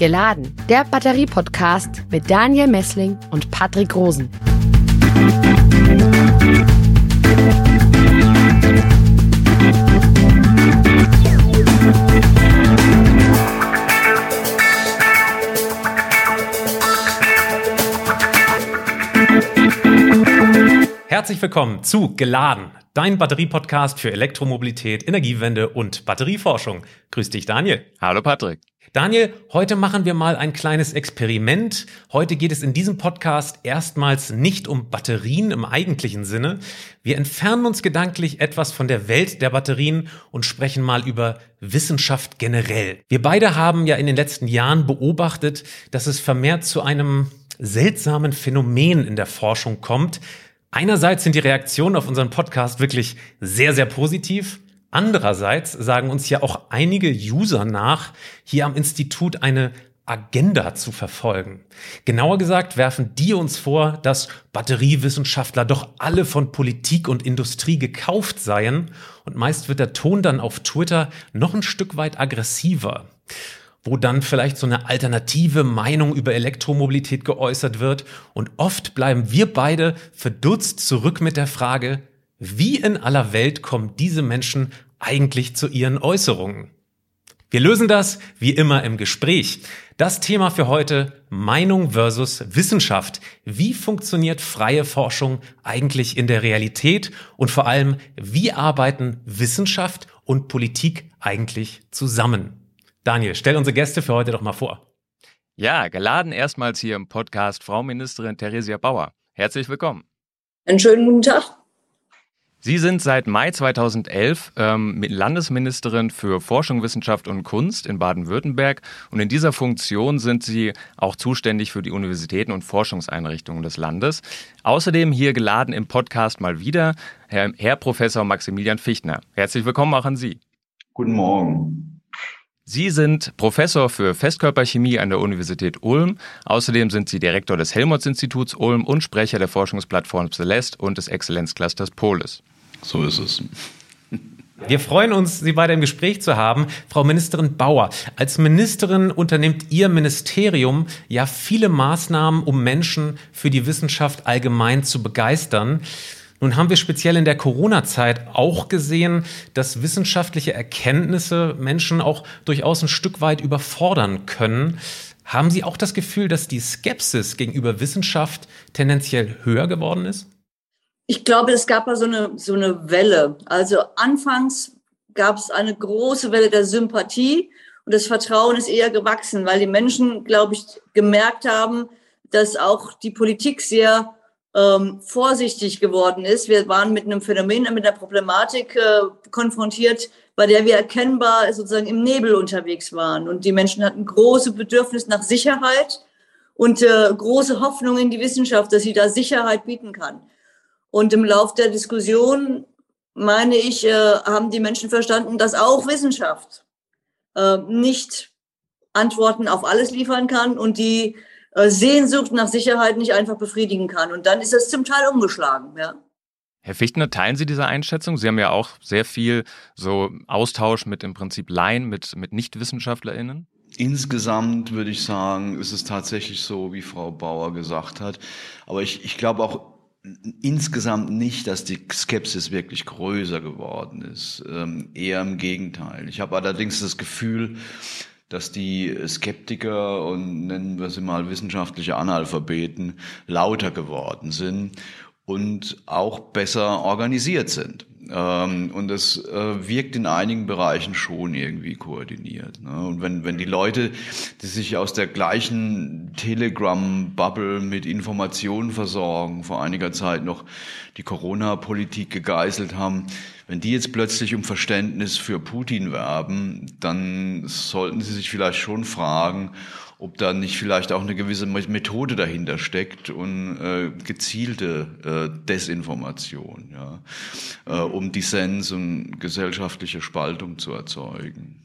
Geladen, der Batterie-Podcast mit Daniel Messling und Patrick Rosen. Herzlich willkommen zu Geladen, dein Batterie-Podcast für Elektromobilität, Energiewende und Batterieforschung. Grüß dich, Daniel. Hallo, Patrick. Daniel, heute machen wir mal ein kleines Experiment. Heute geht es in diesem Podcast erstmals nicht um Batterien im eigentlichen Sinne. Wir entfernen uns gedanklich etwas von der Welt der Batterien und sprechen mal über Wissenschaft generell. Wir beide haben ja in den letzten Jahren beobachtet, dass es vermehrt zu einem seltsamen Phänomen in der Forschung kommt. Einerseits sind die Reaktionen auf unseren Podcast wirklich sehr, sehr positiv. Andererseits sagen uns ja auch einige User nach, hier am Institut eine Agenda zu verfolgen. Genauer gesagt werfen die uns vor, dass Batteriewissenschaftler doch alle von Politik und Industrie gekauft seien und meist wird der Ton dann auf Twitter noch ein Stück weit aggressiver wo dann vielleicht so eine alternative Meinung über Elektromobilität geäußert wird und oft bleiben wir beide verdutzt zurück mit der Frage, wie in aller Welt kommen diese Menschen eigentlich zu ihren Äußerungen? Wir lösen das wie immer im Gespräch. Das Thema für heute Meinung versus Wissenschaft. Wie funktioniert freie Forschung eigentlich in der Realität und vor allem, wie arbeiten Wissenschaft und Politik eigentlich zusammen? Daniel, stell unsere Gäste für heute doch mal vor. Ja, geladen erstmals hier im Podcast Frau Ministerin Theresia Bauer. Herzlich willkommen. Einen schönen guten Tag. Sie sind seit Mai 2011 ähm, Landesministerin für Forschung, Wissenschaft und Kunst in Baden-Württemberg und in dieser Funktion sind Sie auch zuständig für die Universitäten und Forschungseinrichtungen des Landes. Außerdem hier geladen im Podcast mal wieder Herr, Herr Professor Maximilian Fichtner. Herzlich willkommen auch an Sie. Guten Morgen. Sie sind Professor für Festkörperchemie an der Universität Ulm. Außerdem sind Sie Direktor des Helmholtz-Instituts Ulm und Sprecher der Forschungsplattform Celeste und des Exzellenzclusters Polis. So ist es. Wir freuen uns, Sie weiter im Gespräch zu haben. Frau Ministerin Bauer, als Ministerin unternimmt Ihr Ministerium ja viele Maßnahmen, um Menschen für die Wissenschaft allgemein zu begeistern. Nun haben wir speziell in der Corona-Zeit auch gesehen, dass wissenschaftliche Erkenntnisse Menschen auch durchaus ein Stück weit überfordern können. Haben Sie auch das Gefühl, dass die Skepsis gegenüber Wissenschaft tendenziell höher geworden ist? Ich glaube, es gab ja so eine, so eine Welle. Also anfangs gab es eine große Welle der Sympathie und das Vertrauen ist eher gewachsen, weil die Menschen, glaube ich, gemerkt haben, dass auch die Politik sehr ähm, vorsichtig geworden ist. Wir waren mit einem Phänomen, mit einer Problematik äh, konfrontiert, bei der wir erkennbar sozusagen im Nebel unterwegs waren. Und die Menschen hatten große Bedürfnis nach Sicherheit und äh, große Hoffnung in die Wissenschaft, dass sie da Sicherheit bieten kann. Und im Lauf der Diskussion, meine ich, äh, haben die Menschen verstanden, dass auch Wissenschaft äh, nicht Antworten auf alles liefern kann und die äh, Sehnsucht nach Sicherheit nicht einfach befriedigen kann. Und dann ist das zum Teil umgeschlagen, ja. Herr Fichtner, teilen Sie diese Einschätzung? Sie haben ja auch sehr viel so Austausch mit im Prinzip Laien, mit, mit NichtwissenschaftlerInnen. Insgesamt würde ich sagen, ist es tatsächlich so, wie Frau Bauer gesagt hat. Aber ich, ich glaube auch insgesamt nicht, dass die Skepsis wirklich größer geworden ist. Ähm, eher im Gegenteil. Ich habe allerdings das Gefühl, dass die Skeptiker und nennen wir sie mal wissenschaftliche Analphabeten lauter geworden sind und auch besser organisiert sind. Ähm, und das äh, wirkt in einigen Bereichen schon irgendwie koordiniert. Ne? Und wenn, wenn die Leute, die sich aus der gleichen Telegram-Bubble mit Informationen versorgen, vor einiger Zeit noch die Corona-Politik gegeißelt haben, wenn die jetzt plötzlich um Verständnis für Putin werben, dann sollten sie sich vielleicht schon fragen, ob da nicht vielleicht auch eine gewisse Methode dahinter steckt und äh, gezielte äh, Desinformation, ja, äh, um Dissens und gesellschaftliche Spaltung zu erzeugen.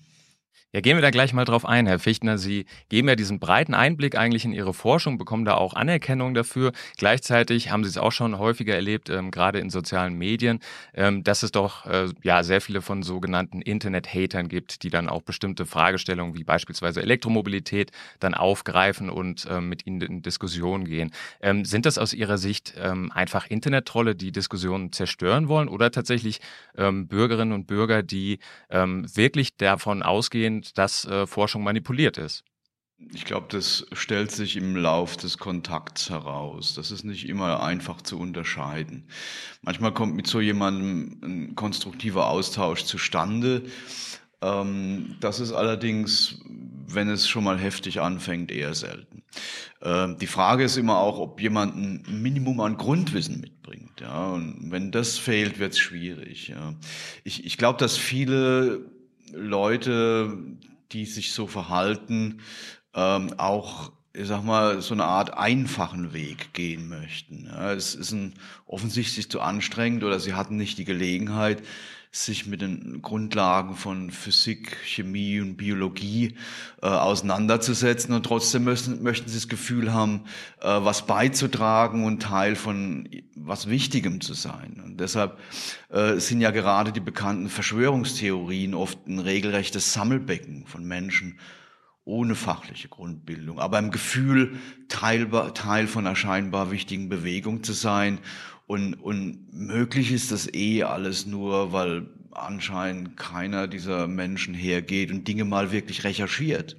Ja, gehen wir da gleich mal drauf ein, Herr Fichtner. Sie geben ja diesen breiten Einblick eigentlich in Ihre Forschung, bekommen da auch Anerkennung dafür. Gleichzeitig haben Sie es auch schon häufiger erlebt, ähm, gerade in sozialen Medien, ähm, dass es doch äh, ja sehr viele von sogenannten Internet-Hatern gibt, die dann auch bestimmte Fragestellungen wie beispielsweise Elektromobilität dann aufgreifen und ähm, mit Ihnen in Diskussionen gehen. Ähm, sind das aus Ihrer Sicht ähm, einfach Internet-Trolle, die Diskussionen zerstören wollen oder tatsächlich ähm, Bürgerinnen und Bürger, die wirklich davon ausgehen, dass äh, Forschung manipuliert ist? Ich glaube, das stellt sich im Lauf des Kontakts heraus. Das ist nicht immer einfach zu unterscheiden. Manchmal kommt mit so jemandem ein konstruktiver Austausch zustande. Ähm, das ist allerdings, wenn es schon mal heftig anfängt, eher selten. Ähm, die Frage ist immer auch, ob jemand ein Minimum an Grundwissen mitbringt. Ja, und wenn das fehlt, wird es schwierig. Ja. Ich, ich glaube, dass viele Leute, die sich so verhalten, ähm, auch ich sag mal, so eine Art einfachen Weg gehen möchten. Ja, es ist ein, offensichtlich zu anstrengend oder sie hatten nicht die Gelegenheit, sich mit den Grundlagen von Physik, Chemie und Biologie äh, auseinanderzusetzen und trotzdem müssen, möchten sie das Gefühl haben, äh, was beizutragen und Teil von was Wichtigem zu sein. Und deshalb äh, sind ja gerade die bekannten Verschwörungstheorien oft ein regelrechtes Sammelbecken von Menschen ohne fachliche Grundbildung, aber im Gefühl, Teil, Teil von einer scheinbar wichtigen Bewegung zu sein und, und möglich ist das eh alles nur, weil anscheinend keiner dieser Menschen hergeht und Dinge mal wirklich recherchiert.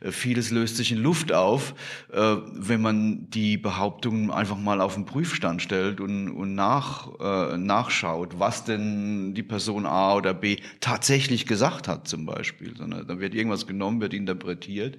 Äh, vieles löst sich in Luft auf, äh, wenn man die Behauptungen einfach mal auf den Prüfstand stellt und, und nach, äh, nachschaut, was denn die Person A oder B tatsächlich gesagt hat zum Beispiel. Sondern da wird irgendwas genommen, wird interpretiert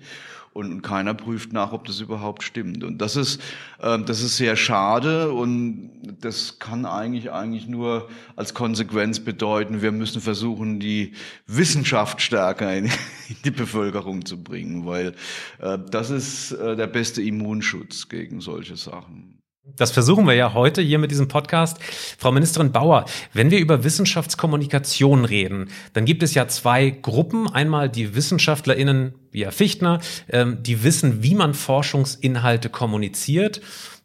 und, keiner prüft nach, ob das überhaupt stimmt. Und das ist, äh, das ist sehr schade und das kann eigentlich, eigentlich nur als Konsequenz bedeuten, wir müssen versuchen, die Wissenschaft stärker in, in die Bevölkerung zu bringen, weil äh, das ist äh, der beste Immunschutz gegen solche Sachen. Das versuchen wir ja heute hier mit diesem Podcast. Frau Ministerin Bauer, wenn wir über Wissenschaftskommunikation reden, dann gibt es ja zwei Gruppen. Einmal die WissenschaftlerInnen wie Herr Fichtner, ähm, die wissen, wie man Forschungsinhalte kommuniziert.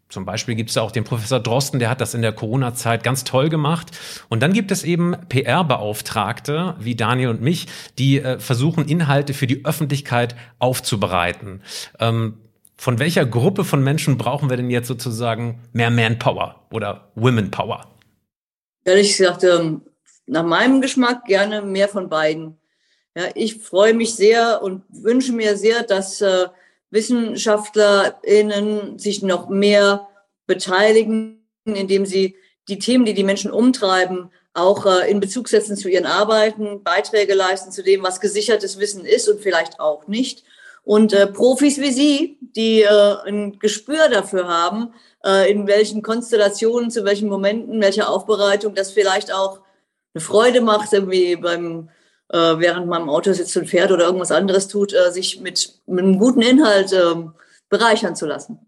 Zum Beispiel gibt es ja auch den Professor Drosten, der hat das in der Corona-Zeit ganz toll gemacht. Und dann gibt es eben PR-Beauftragte wie Daniel und mich, die äh, versuchen, Inhalte für die Öffentlichkeit aufzubereiten. Ähm, von welcher Gruppe von Menschen brauchen wir denn jetzt sozusagen mehr Manpower oder Womenpower? Ehrlich gesagt, ähm, nach meinem Geschmack gerne mehr von beiden. Ja, ich freue mich sehr und wünsche mir sehr, dass äh, WissenschaftlerInnen sich noch mehr beteiligen, indem sie die Themen, die die Menschen umtreiben, auch äh, in Bezug setzen zu ihren Arbeiten, Beiträge leisten zu dem, was gesichertes Wissen ist und vielleicht auch nicht. Und äh, Profis wie Sie, die äh, ein Gespür dafür haben, äh, in welchen Konstellationen, zu welchen Momenten, welcher Aufbereitung das vielleicht auch eine Freude macht, irgendwie beim äh, während man im Auto sitzt und fährt oder irgendwas anderes tut, äh, sich mit, mit einem guten Inhalt äh, bereichern zu lassen.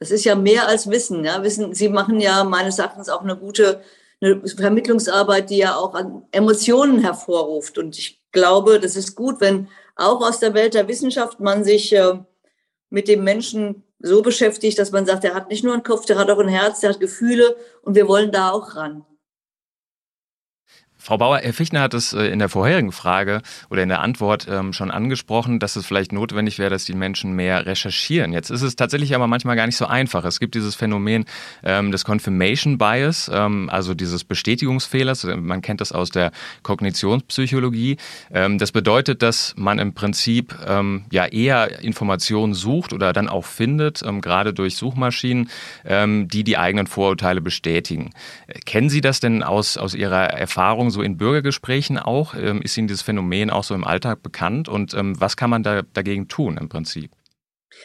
Das ist ja mehr als Wissen. Ja? Wissen, Sie machen ja meines Erachtens auch eine gute eine Vermittlungsarbeit, die ja auch an Emotionen hervorruft. Und ich glaube, das ist gut, wenn auch aus der Welt der Wissenschaft man sich äh, mit dem Menschen so beschäftigt, dass man sagt, der hat nicht nur einen Kopf, der hat auch ein Herz, der hat Gefühle und wir wollen da auch ran. Frau Bauer, Herr Fichtner hat es äh, in der vorherigen Frage oder in der Antwort ähm, schon angesprochen, dass es vielleicht notwendig wäre, dass die Menschen mehr recherchieren. Jetzt ist es tatsächlich aber manchmal gar nicht so einfach. Es gibt dieses Phänomen ähm, des Confirmation Bias, ähm, also dieses Bestätigungsfehlers. Man kennt das aus der Kognitionspsychologie. Das bedeutet, dass man im Prinzip ja eher Informationen sucht oder dann auch findet, gerade durch Suchmaschinen, die die eigenen Vorurteile bestätigen. Äh, kennen Sie das denn aus, aus Ihrer Erfahrung? So in Bürgergesprächen auch? Ähm, ist Ihnen dieses Phänomen auch so im Alltag bekannt? Und ähm, was kann man da dagegen tun im Prinzip?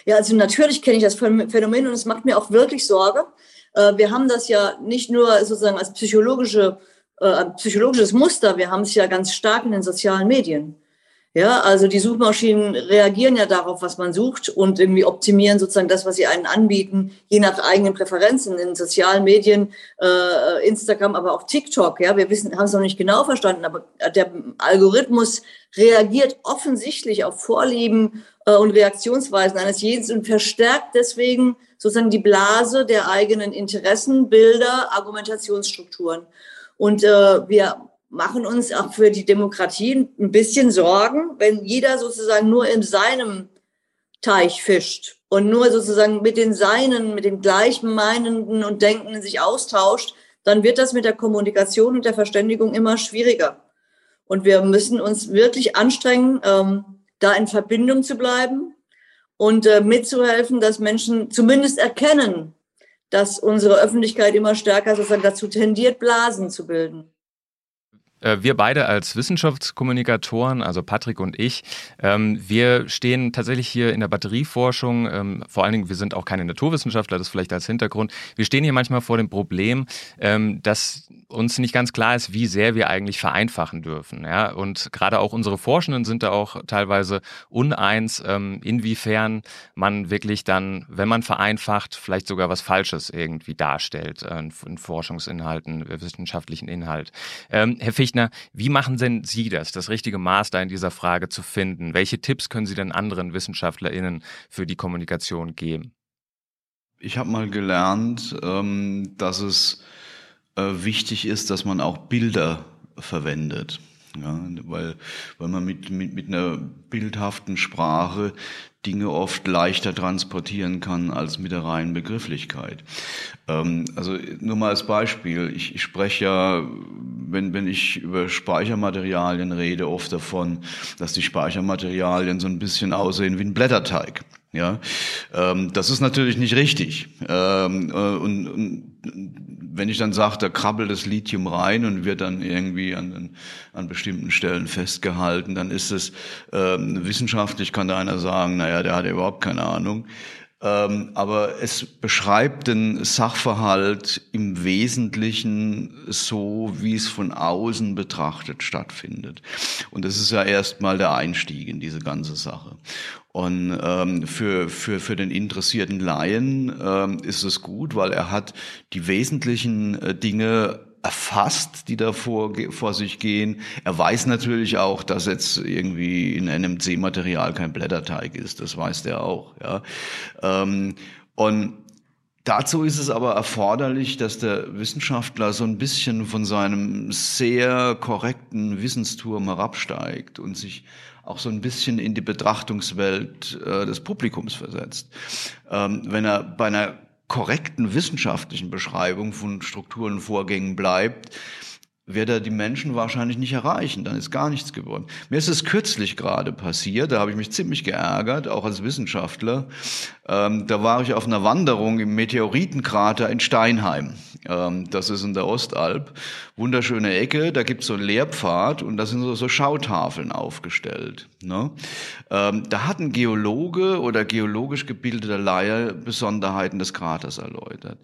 Ja, also natürlich kenne ich das Phänomen und es macht mir auch wirklich Sorge. Äh, wir haben das ja nicht nur sozusagen als psychologische, äh, psychologisches Muster, wir haben es ja ganz stark in den sozialen Medien. Ja, also die Suchmaschinen reagieren ja darauf, was man sucht und irgendwie optimieren sozusagen das, was sie einen anbieten, je nach eigenen Präferenzen in sozialen Medien, äh, Instagram, aber auch TikTok. Ja, wir wissen, haben es noch nicht genau verstanden, aber der Algorithmus reagiert offensichtlich auf Vorlieben äh, und Reaktionsweisen eines jeden und verstärkt deswegen sozusagen die Blase der eigenen Interessen, Bilder, Argumentationsstrukturen. Und äh, wir machen uns auch für die Demokratie ein bisschen Sorgen, wenn jeder sozusagen nur in seinem Teich fischt und nur sozusagen mit den Seinen, mit den gleichen Meinenden und Denkenden sich austauscht, dann wird das mit der Kommunikation und der Verständigung immer schwieriger. Und wir müssen uns wirklich anstrengen, ähm, da in Verbindung zu bleiben und äh, mitzuhelfen, dass Menschen zumindest erkennen, dass unsere Öffentlichkeit immer stärker sozusagen dazu tendiert, Blasen zu bilden. Äh, wir beide als Wissenschaftskommunikatoren, also Patrick und ich, ähm, wir stehen tatsächlich hier in der Batterieforschung, ähm, vor allen Dingen, wir sind auch keine Naturwissenschaftler, das vielleicht als Hintergrund. Wir stehen hier manchmal vor dem Problem, ähm, dass uns nicht ganz klar ist, wie sehr wir eigentlich vereinfachen dürfen. Und gerade auch unsere Forschenden sind da auch teilweise uneins, inwiefern man wirklich dann, wenn man vereinfacht, vielleicht sogar was Falsches irgendwie darstellt äh, in Forschungsinhalten, wissenschaftlichen Inhalt. Herr Ficht, Kirchner, wie machen denn Sie das, das richtige Maß da in dieser Frage zu finden? Welche Tipps können Sie denn anderen WissenschaftlerInnen für die Kommunikation geben? Ich habe mal gelernt, ähm, dass es äh, wichtig ist, dass man auch Bilder verwendet. Ja, weil, weil man mit, mit, mit einer bildhaften Sprache Dinge oft leichter transportieren kann als mit der reinen Begrifflichkeit. Ähm, also nur mal als Beispiel. Ich, ich spreche ja, wenn, wenn ich über Speichermaterialien rede, oft davon, dass die Speichermaterialien so ein bisschen aussehen wie ein Blätterteig. Ja, ähm, das ist natürlich nicht richtig. Ähm, äh, und, und wenn ich dann sage, da krabbelt das Lithium rein und wird dann irgendwie an, an bestimmten Stellen festgehalten, dann ist es ähm, wissenschaftlich, kann da einer sagen, naja, der hat ja überhaupt keine Ahnung. Ähm, aber es beschreibt den Sachverhalt im Wesentlichen so, wie es von außen betrachtet stattfindet. Und das ist ja erstmal der Einstieg in diese ganze Sache. Und ähm, für, für, für den interessierten Laien ähm, ist es gut, weil er hat die wesentlichen äh, Dinge erfasst, die da vor, vor sich gehen. Er weiß natürlich auch, dass jetzt irgendwie in NMC-Material kein Blätterteig ist. Das weiß der auch. Ja. Ähm, und Dazu ist es aber erforderlich, dass der Wissenschaftler so ein bisschen von seinem sehr korrekten Wissensturm herabsteigt und sich auch so ein bisschen in die Betrachtungswelt äh, des Publikums versetzt. Ähm, wenn er bei einer korrekten wissenschaftlichen Beschreibung von Strukturen und Vorgängen bleibt, wird er die Menschen wahrscheinlich nicht erreichen. Dann ist gar nichts geworden. Mir ist es kürzlich gerade passiert, da habe ich mich ziemlich geärgert, auch als Wissenschaftler. Ähm, da war ich auf einer Wanderung im Meteoritenkrater in Steinheim. Ähm, das ist in der Ostalb. Wunderschöne Ecke, da gibt es so einen Lehrpfad und da sind so, Schautafeln aufgestellt. Ne? Ähm, da hat ein Geologe oder geologisch gebildeter Laie Besonderheiten des Kraters erläutert.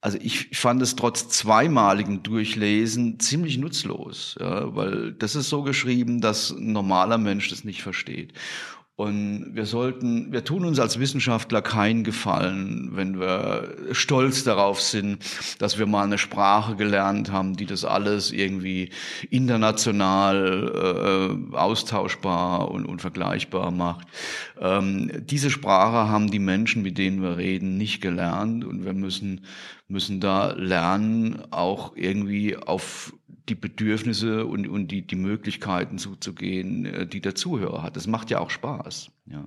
Also ich fand es trotz zweimaligen Durchlesen ziemlich nutzlos, ja, weil das ist so geschrieben, dass ein normaler Mensch das nicht versteht. Und wir sollten, wir tun uns als Wissenschaftler keinen Gefallen, wenn wir stolz darauf sind, dass wir mal eine Sprache gelernt haben, die das alles irgendwie international äh, austauschbar und, und vergleichbar macht. Ähm, diese Sprache haben die Menschen, mit denen wir reden, nicht gelernt und wir müssen, müssen da lernen, auch irgendwie auf die Bedürfnisse und, und die, die Möglichkeiten zuzugehen, äh, die der Zuhörer hat. Das macht ja auch Spaß. Ja.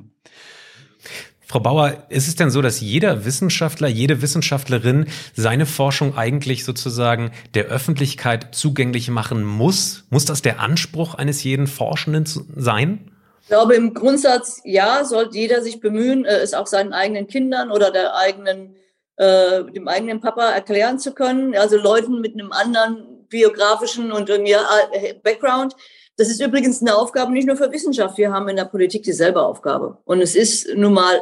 Frau Bauer, ist es denn so, dass jeder Wissenschaftler, jede Wissenschaftlerin seine Forschung eigentlich sozusagen der Öffentlichkeit zugänglich machen muss? Muss das der Anspruch eines jeden Forschenden sein? Ich glaube, im Grundsatz, ja, sollte jeder sich bemühen, äh, es auch seinen eigenen Kindern oder der eigenen, äh, dem eigenen Papa erklären zu können. Also Leuten mit einem anderen biografischen und irgendwie äh, Background. Das ist übrigens eine Aufgabe nicht nur für Wissenschaft. Wir haben in der Politik dieselbe Aufgabe. Und es ist nun mal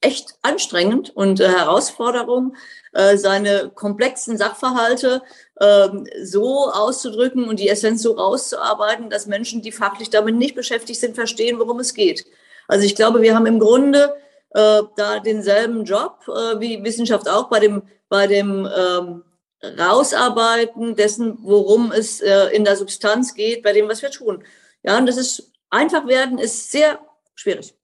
echt anstrengend und äh, Herausforderung, äh, seine komplexen Sachverhalte äh, so auszudrücken und die Essenz so rauszuarbeiten, dass Menschen, die fachlich damit nicht beschäftigt sind, verstehen, worum es geht. Also ich glaube, wir haben im Grunde äh, da denselben Job äh, wie Wissenschaft auch bei dem, bei dem ähm, Rausarbeiten dessen, worum es äh, in der Substanz geht, bei dem, was wir tun. Ja, und das ist einfach werden, ist sehr schwierig.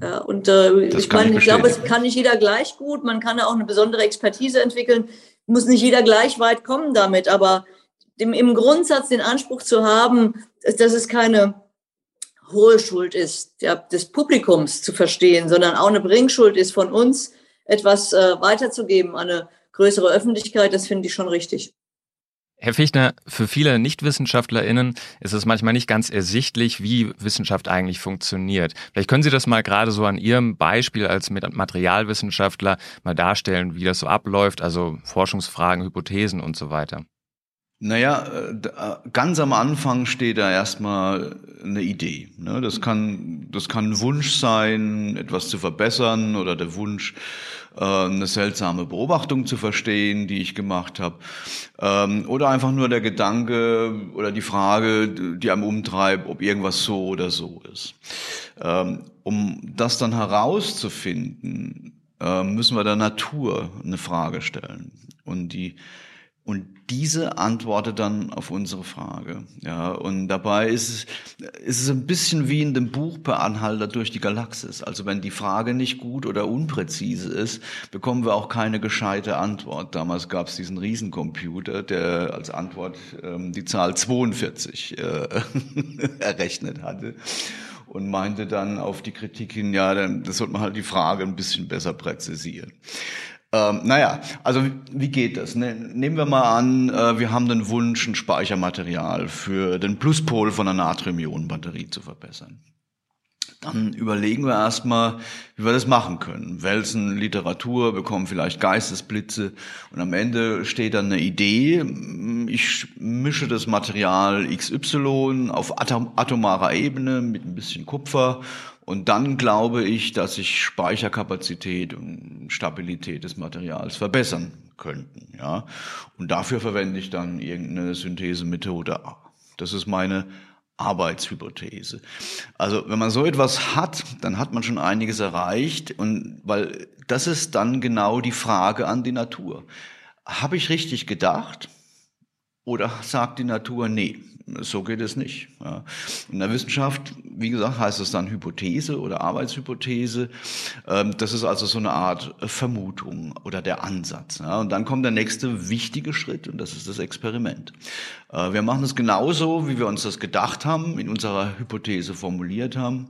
Ja, und äh, ich meine, ich glaube, es kann nicht jeder gleich gut. Man kann auch eine besondere Expertise entwickeln. Muss nicht jeder gleich weit kommen damit, aber dem, im Grundsatz den Anspruch zu haben, dass es keine hohe Schuld ist, ja, des Publikums zu verstehen, sondern auch eine Bringschuld ist von uns, etwas äh, weiterzugeben eine größere Öffentlichkeit, das finde ich schon richtig. Herr Fichtner, für viele NichtwissenschaftlerInnen ist es manchmal nicht ganz ersichtlich, wie Wissenschaft eigentlich funktioniert. Vielleicht können Sie das mal gerade so an Ihrem Beispiel als Materialwissenschaftler mal darstellen, wie das so abläuft, also Forschungsfragen, Hypothesen und so weiter. Naja, äh, ganz am Anfang steht da erstmal eine Idee. Ne? Das kann, das kann ein Wunsch sein, etwas zu verbessern oder der Wunsch, äh, eine seltsame Beobachtung zu verstehen, die ich gemacht habe. Ähm, oder einfach nur der Gedanke oder die Frage, die einem umtreibt, ob irgendwas so oder so ist. Ähm, um das dann herauszufinden, müssen wir der Natur eine Frage stellen. Und die und diese antwortet dann auf unsere Frage. Ja, und dabei ist es, ist es ein bisschen wie in dem Buch Per Anhalter durch die Galaxis. Also wenn die Frage nicht gut oder unpräzise ist, bekommen wir auch keine gescheite Antwort. Damals gab es diesen Riesencomputer, der als Antwort ähm, die Zahl 42 äh, errechnet hatte und meinte dann auf die Kritik hin, ja, dann das sollte man halt die Frage ein bisschen besser präzisieren. Ähm, naja, also wie geht das? Ne, nehmen wir mal an, äh, wir haben den Wunsch, ein Speichermaterial für den Pluspol von einer Natrium-Ionen-Batterie zu verbessern. Dann überlegen wir erstmal, wie wir das machen können. Wälzen Literatur, bekommen vielleicht Geistesblitze und am Ende steht dann eine Idee. Ich mische das Material XY auf atom atomarer Ebene mit ein bisschen Kupfer und dann glaube ich, dass sich Speicherkapazität und Stabilität des Materials verbessern könnten. Ja? Und dafür verwende ich dann irgendeine Synthesemethode. Das ist meine Arbeitshypothese. Also wenn man so etwas hat, dann hat man schon einiges erreicht und weil das ist dann genau die Frage an die Natur. Habe ich richtig gedacht oder sagt die Natur, nee, so geht es nicht. Ja. In der Wissenschaft, wie gesagt, heißt es dann Hypothese oder Arbeitshypothese. Ähm, das ist also so eine Art Vermutung oder der Ansatz. Ja. Und dann kommt der nächste wichtige Schritt und das ist das Experiment. Äh, wir machen es genauso, wie wir uns das gedacht haben, in unserer Hypothese formuliert haben.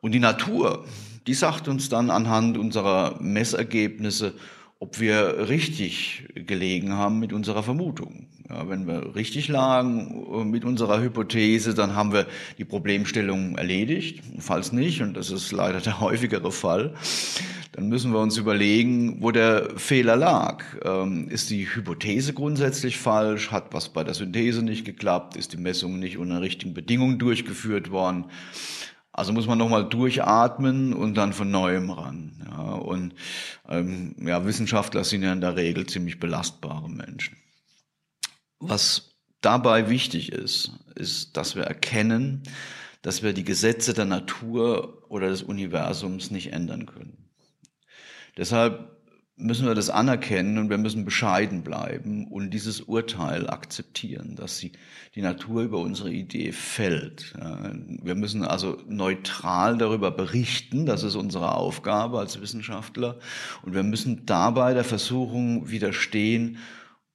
Und die Natur, die sagt uns dann anhand unserer Messergebnisse, ob wir richtig gelegen haben mit unserer Vermutung. Ja, wenn wir richtig lagen äh, mit unserer Hypothese, dann haben wir die Problemstellung erledigt. Falls nicht, und das ist leider der häufigere Fall, dann müssen wir uns überlegen, wo der Fehler lag. Ähm, ist die Hypothese grundsätzlich falsch? Hat was bei der Synthese nicht geklappt? Ist die Messung nicht unter richtigen Bedingungen durchgeführt worden? Also muss man nochmal durchatmen und dann von neuem ran. Ja, und ähm, ja, Wissenschaftler sind ja in der Regel ziemlich belastbare Menschen. Was dabei wichtig ist, ist, dass wir erkennen, dass wir die Gesetze der Natur oder des Universums nicht ändern können. Deshalb müssen wir das anerkennen und wir müssen bescheiden bleiben und dieses Urteil akzeptieren, dass die, die Natur über unsere Idee fällt. Wir müssen also neutral darüber berichten, das ist unsere Aufgabe als Wissenschaftler und wir müssen dabei der Versuchung widerstehen,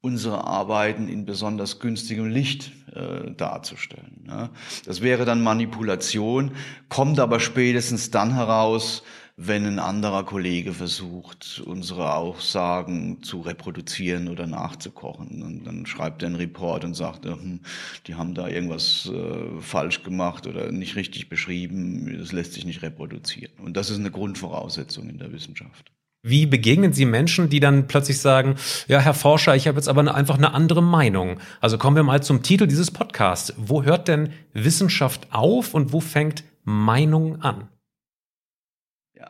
unsere Arbeiten in besonders günstigem Licht äh, darzustellen. Das wäre dann Manipulation, kommt aber spätestens dann heraus, wenn ein anderer Kollege versucht, unsere Aussagen zu reproduzieren oder nachzukochen. Und dann schreibt er einen Report und sagt, hm, die haben da irgendwas äh, falsch gemacht oder nicht richtig beschrieben, das lässt sich nicht reproduzieren. Und das ist eine Grundvoraussetzung in der Wissenschaft. Wie begegnen Sie Menschen, die dann plötzlich sagen, ja, Herr Forscher, ich habe jetzt aber einfach eine andere Meinung. Also kommen wir mal zum Titel dieses Podcasts. Wo hört denn Wissenschaft auf und wo fängt Meinung an?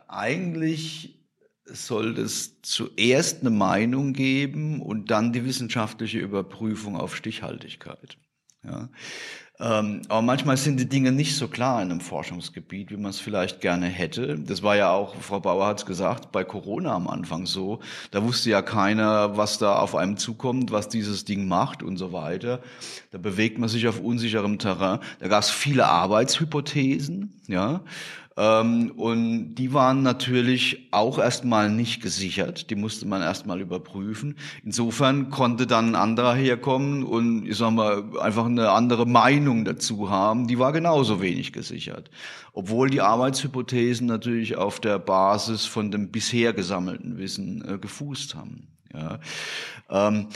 Eigentlich soll es zuerst eine Meinung geben und dann die wissenschaftliche Überprüfung auf Stichhaltigkeit. Ja. Ähm, aber manchmal sind die Dinge nicht so klar in einem Forschungsgebiet, wie man es vielleicht gerne hätte. Das war ja auch, Frau Bauer hat es gesagt, bei Corona am Anfang so. Da wusste ja keiner, was da auf einem zukommt, was dieses Ding macht und so weiter. Da bewegt man sich auf unsicherem Terrain. Da gab es viele Arbeitshypothesen, ja. Ähm, und die waren natürlich auch erstmal nicht gesichert. Die musste man erstmal überprüfen. Insofern konnte dann ein anderer herkommen und, ich sag mal, einfach eine andere Meinung dazu haben. Die war genauso wenig gesichert. Obwohl die Arbeitshypothesen natürlich auf der Basis von dem bisher gesammelten Wissen äh, gefußt haben. Ja. Ähm,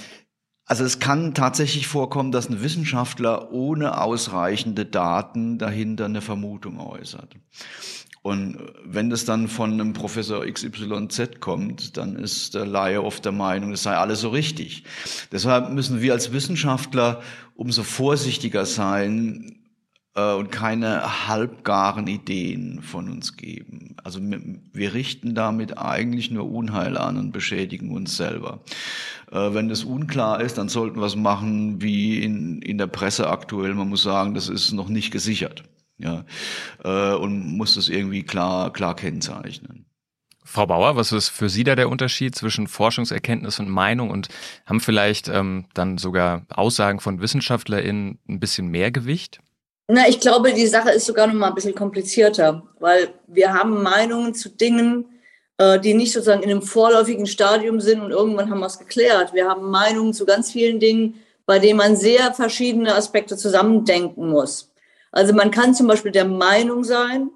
also es kann tatsächlich vorkommen, dass ein Wissenschaftler ohne ausreichende Daten dahinter eine Vermutung äußert. Und wenn das dann von einem Professor XYZ kommt, dann ist der Laie oft der Meinung, es sei alles so richtig. Deshalb müssen wir als Wissenschaftler umso vorsichtiger sein, und keine halbgaren Ideen von uns geben. Also wir richten damit eigentlich nur Unheil an und beschädigen uns selber. Äh, wenn das unklar ist, dann sollten wir es machen wie in, in der Presse aktuell. Man muss sagen, das ist noch nicht gesichert. Ja, äh, und muss das irgendwie klar, klar kennzeichnen. Frau Bauer, was ist für Sie da der Unterschied zwischen Forschungserkenntnis und Meinung und haben vielleicht ähm, dann sogar Aussagen von WissenschaftlerInnen ein bisschen mehr Gewicht? Na, ich glaube, die Sache ist sogar noch mal ein bisschen komplizierter, weil wir haben Meinungen zu Dingen, äh, die nicht sozusagen in einem vorläufigen Stadium sind und irgendwann haben wir es geklärt. Wir haben Meinungen zu ganz vielen Dingen, bei denen man sehr verschiedene Aspekte zusammendenken muss. Also man kann zum Beispiel der Meinung sein,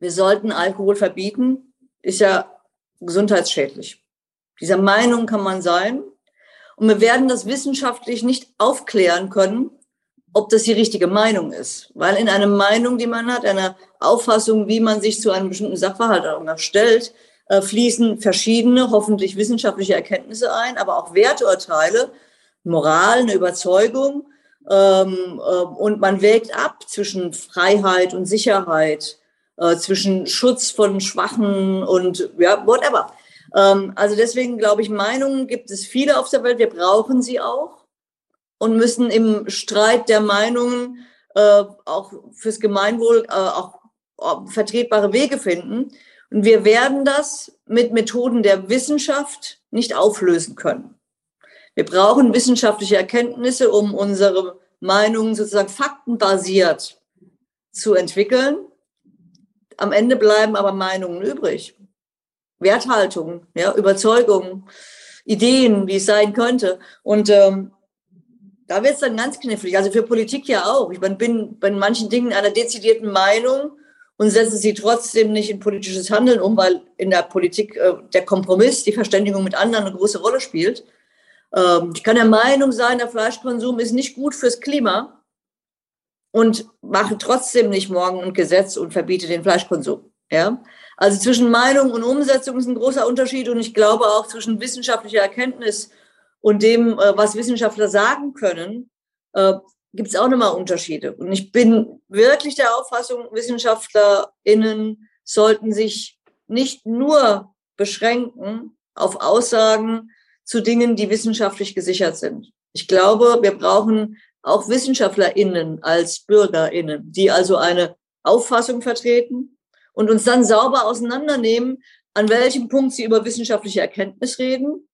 wir sollten Alkohol verbieten, ist ja gesundheitsschädlich. Dieser Meinung kann man sein. Und wir werden das wissenschaftlich nicht aufklären können, ob das die richtige Meinung ist. Weil in einer Meinung, die man hat, einer Auffassung, wie man sich zu einem bestimmten Sachverhalt stellt, äh, fließen verschiedene, hoffentlich wissenschaftliche Erkenntnisse ein, aber auch Werturteile, Moral, eine Überzeugung. Ähm, äh, und man wägt ab zwischen Freiheit und Sicherheit, äh, zwischen Schutz von Schwachen und ja, whatever. Ähm, also deswegen glaube ich, Meinungen gibt es viele auf der Welt. Wir brauchen sie auch und müssen im Streit der Meinungen äh, auch fürs Gemeinwohl äh, auch, vertretbare Wege finden. Und wir werden das mit Methoden der Wissenschaft nicht auflösen können. Wir brauchen wissenschaftliche Erkenntnisse, um unsere Meinungen sozusagen faktenbasiert zu entwickeln. Am Ende bleiben aber Meinungen übrig. Werthaltungen, ja, Überzeugungen, Ideen, wie es sein könnte. Und ähm, da wird es dann ganz knifflig. Also für Politik ja auch. Ich bin bei manchen Dingen einer dezidierten Meinung und setze sie trotzdem nicht in politisches Handeln um, weil in der Politik äh, der Kompromiss, die Verständigung mit anderen eine große Rolle spielt. Ähm, ich kann der Meinung sein, der Fleischkonsum ist nicht gut fürs Klima und mache trotzdem nicht morgen ein Gesetz und verbiete den Fleischkonsum. Ja? Also zwischen Meinung und Umsetzung ist ein großer Unterschied und ich glaube auch zwischen wissenschaftlicher Erkenntnis und dem, äh, was Wissenschaftler sagen können, äh, gibt es auch nochmal Unterschiede. Und ich bin wirklich der Auffassung, WissenschaftlerInnen sollten sich nicht nur beschränken auf Aussagen zu Dingen, die wissenschaftlich gesichert sind. Ich glaube, wir brauchen auch WissenschaftlerInnen als BürgerInnen, die also eine Auffassung vertreten und uns dann sauber auseinandernehmen, an welchem Punkt sie über wissenschaftliche Erkenntnis reden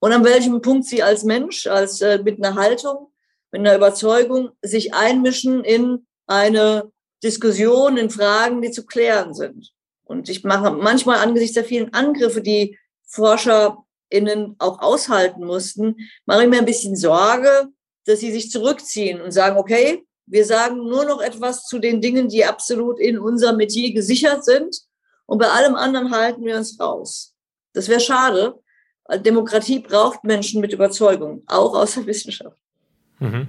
und an welchem Punkt sie als Mensch, als äh, mit einer Haltung, mit einer Überzeugung sich einmischen in eine Diskussion, in Fragen, die zu klären sind. Und ich mache manchmal angesichts der vielen Angriffe, die ForscherInnen auch aushalten mussten, mache ich mir ein bisschen Sorge, dass sie sich zurückziehen und sagen, okay, wir sagen nur noch etwas zu den Dingen, die absolut in unserem Metier gesichert sind. Und bei allem anderen halten wir uns raus. Das wäre schade, Demokratie braucht Menschen mit Überzeugung, auch aus der Wissenschaft. Mhm.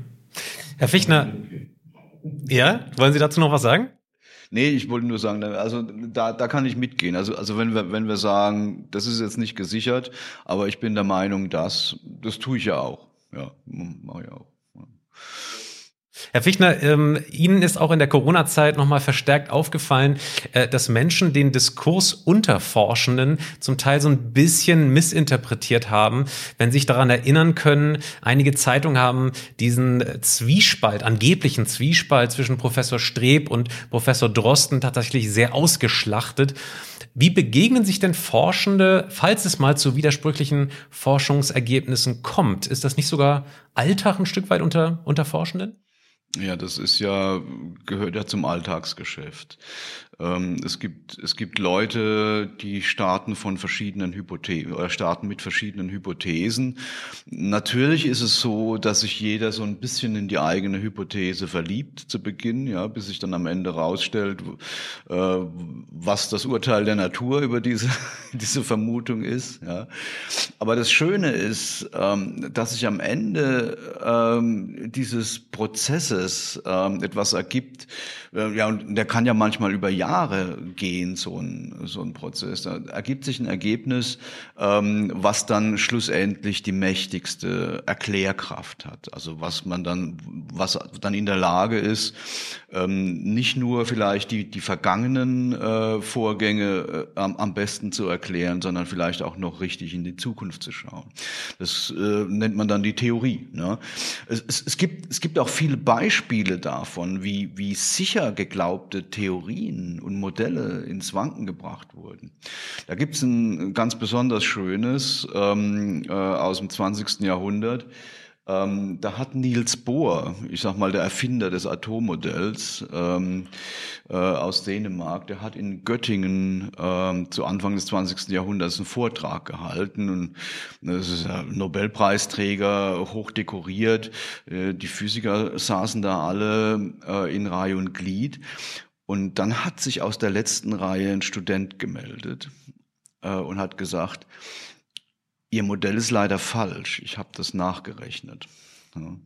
Herr Fichtner, ja, wollen Sie dazu noch was sagen? Nee, ich wollte nur sagen, also da, da kann ich mitgehen. Also, also wenn wir, wenn wir sagen, das ist jetzt nicht gesichert, aber ich bin der Meinung, dass, das tue ich ja auch. Ja, mache ich auch. Herr Fichtner, ähm, Ihnen ist auch in der Corona-Zeit nochmal verstärkt aufgefallen, äh, dass Menschen den Diskurs unter Forschenden zum Teil so ein bisschen missinterpretiert haben. Wenn Sie sich daran erinnern können, einige Zeitungen haben diesen Zwiespalt, angeblichen Zwiespalt zwischen Professor Streb und Professor Drosten tatsächlich sehr ausgeschlachtet. Wie begegnen sich denn Forschende, falls es mal zu widersprüchlichen Forschungsergebnissen kommt? Ist das nicht sogar Alltag ein Stück weit unter, unter Forschenden? Ja, das ist ja, gehört ja zum Alltagsgeschäft. Ähm, es gibt, es gibt Leute, die starten von verschiedenen Hypothesen oder starten mit verschiedenen Hypothesen. Natürlich ist es so, dass sich jeder so ein bisschen in die eigene Hypothese verliebt zu Beginn, ja, bis sich dann am Ende rausstellt, äh, was das Urteil der Natur über diese, diese Vermutung ist, ja. Aber das Schöne ist, ähm, dass sich am Ende ähm, dieses Prozesses etwas ergibt, äh, ja, und der kann ja manchmal über Jahre gehen, so ein, so ein Prozess. Da ergibt sich ein Ergebnis, ähm, was dann schlussendlich die mächtigste Erklärkraft hat. Also was man dann, was dann in der Lage ist, ähm, nicht nur vielleicht die, die vergangenen äh, Vorgänge äh, am, am besten zu erklären, sondern vielleicht auch noch richtig in die Zukunft zu schauen. Das äh, nennt man dann die Theorie. Ne? Es, es, es, gibt, es gibt auch viele Beispiele davon, wie, wie sicher geglaubte Theorien und Modelle ins Wanken gebracht wurden. Da gibt es ein ganz besonders schönes ähm, äh, aus dem 20. Jahrhundert. Ähm, da hat Niels Bohr, ich sag mal der Erfinder des Atommodells ähm, äh, aus Dänemark, der hat in Göttingen ähm, zu Anfang des 20. Jahrhunderts einen Vortrag gehalten und das ist ja Nobelpreisträger, hoch dekoriert. Äh, die Physiker saßen da alle äh, in Reihe und Glied und dann hat sich aus der letzten Reihe ein Student gemeldet äh, und hat gesagt, Ihr Modell ist leider falsch. Ich habe das nachgerechnet. Und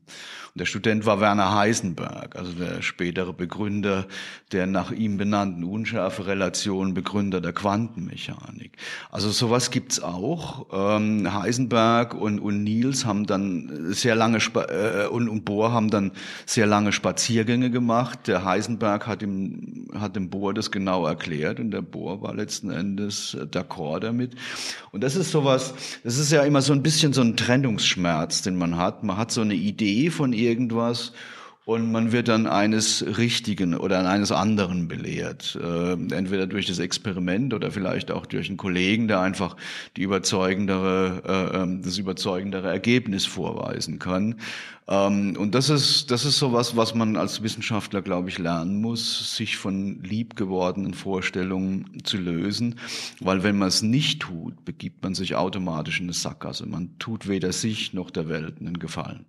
der Student war Werner Heisenberg, also der spätere Begründer der nach ihm benannten Unschärferelation, Begründer der Quantenmechanik. Also sowas gibt's auch. Ähm, Heisenberg und, und Niels haben dann sehr lange äh, und, und Bohr haben dann sehr lange Spaziergänge gemacht. Der Heisenberg hat ihm hat dem Bohr das genau erklärt und der Bohr war letzten Endes d'accord damit. Und das ist sowas. Das ist ja immer so ein bisschen so ein Trennungsschmerz, den man hat. Man hat so eine Idee von irgendwas und man wird dann eines Richtigen oder eines anderen belehrt. Äh, entweder durch das Experiment oder vielleicht auch durch einen Kollegen, der einfach die überzeugendere, äh, ähm, das überzeugendere Ergebnis vorweisen kann. Ähm, und das ist, das ist sowas, was man als Wissenschaftler, glaube ich, lernen muss, sich von liebgewordenen Vorstellungen zu lösen. Weil wenn man es nicht tut, begibt man sich automatisch in eine Sackgasse. Man tut weder sich noch der Welt einen Gefallen.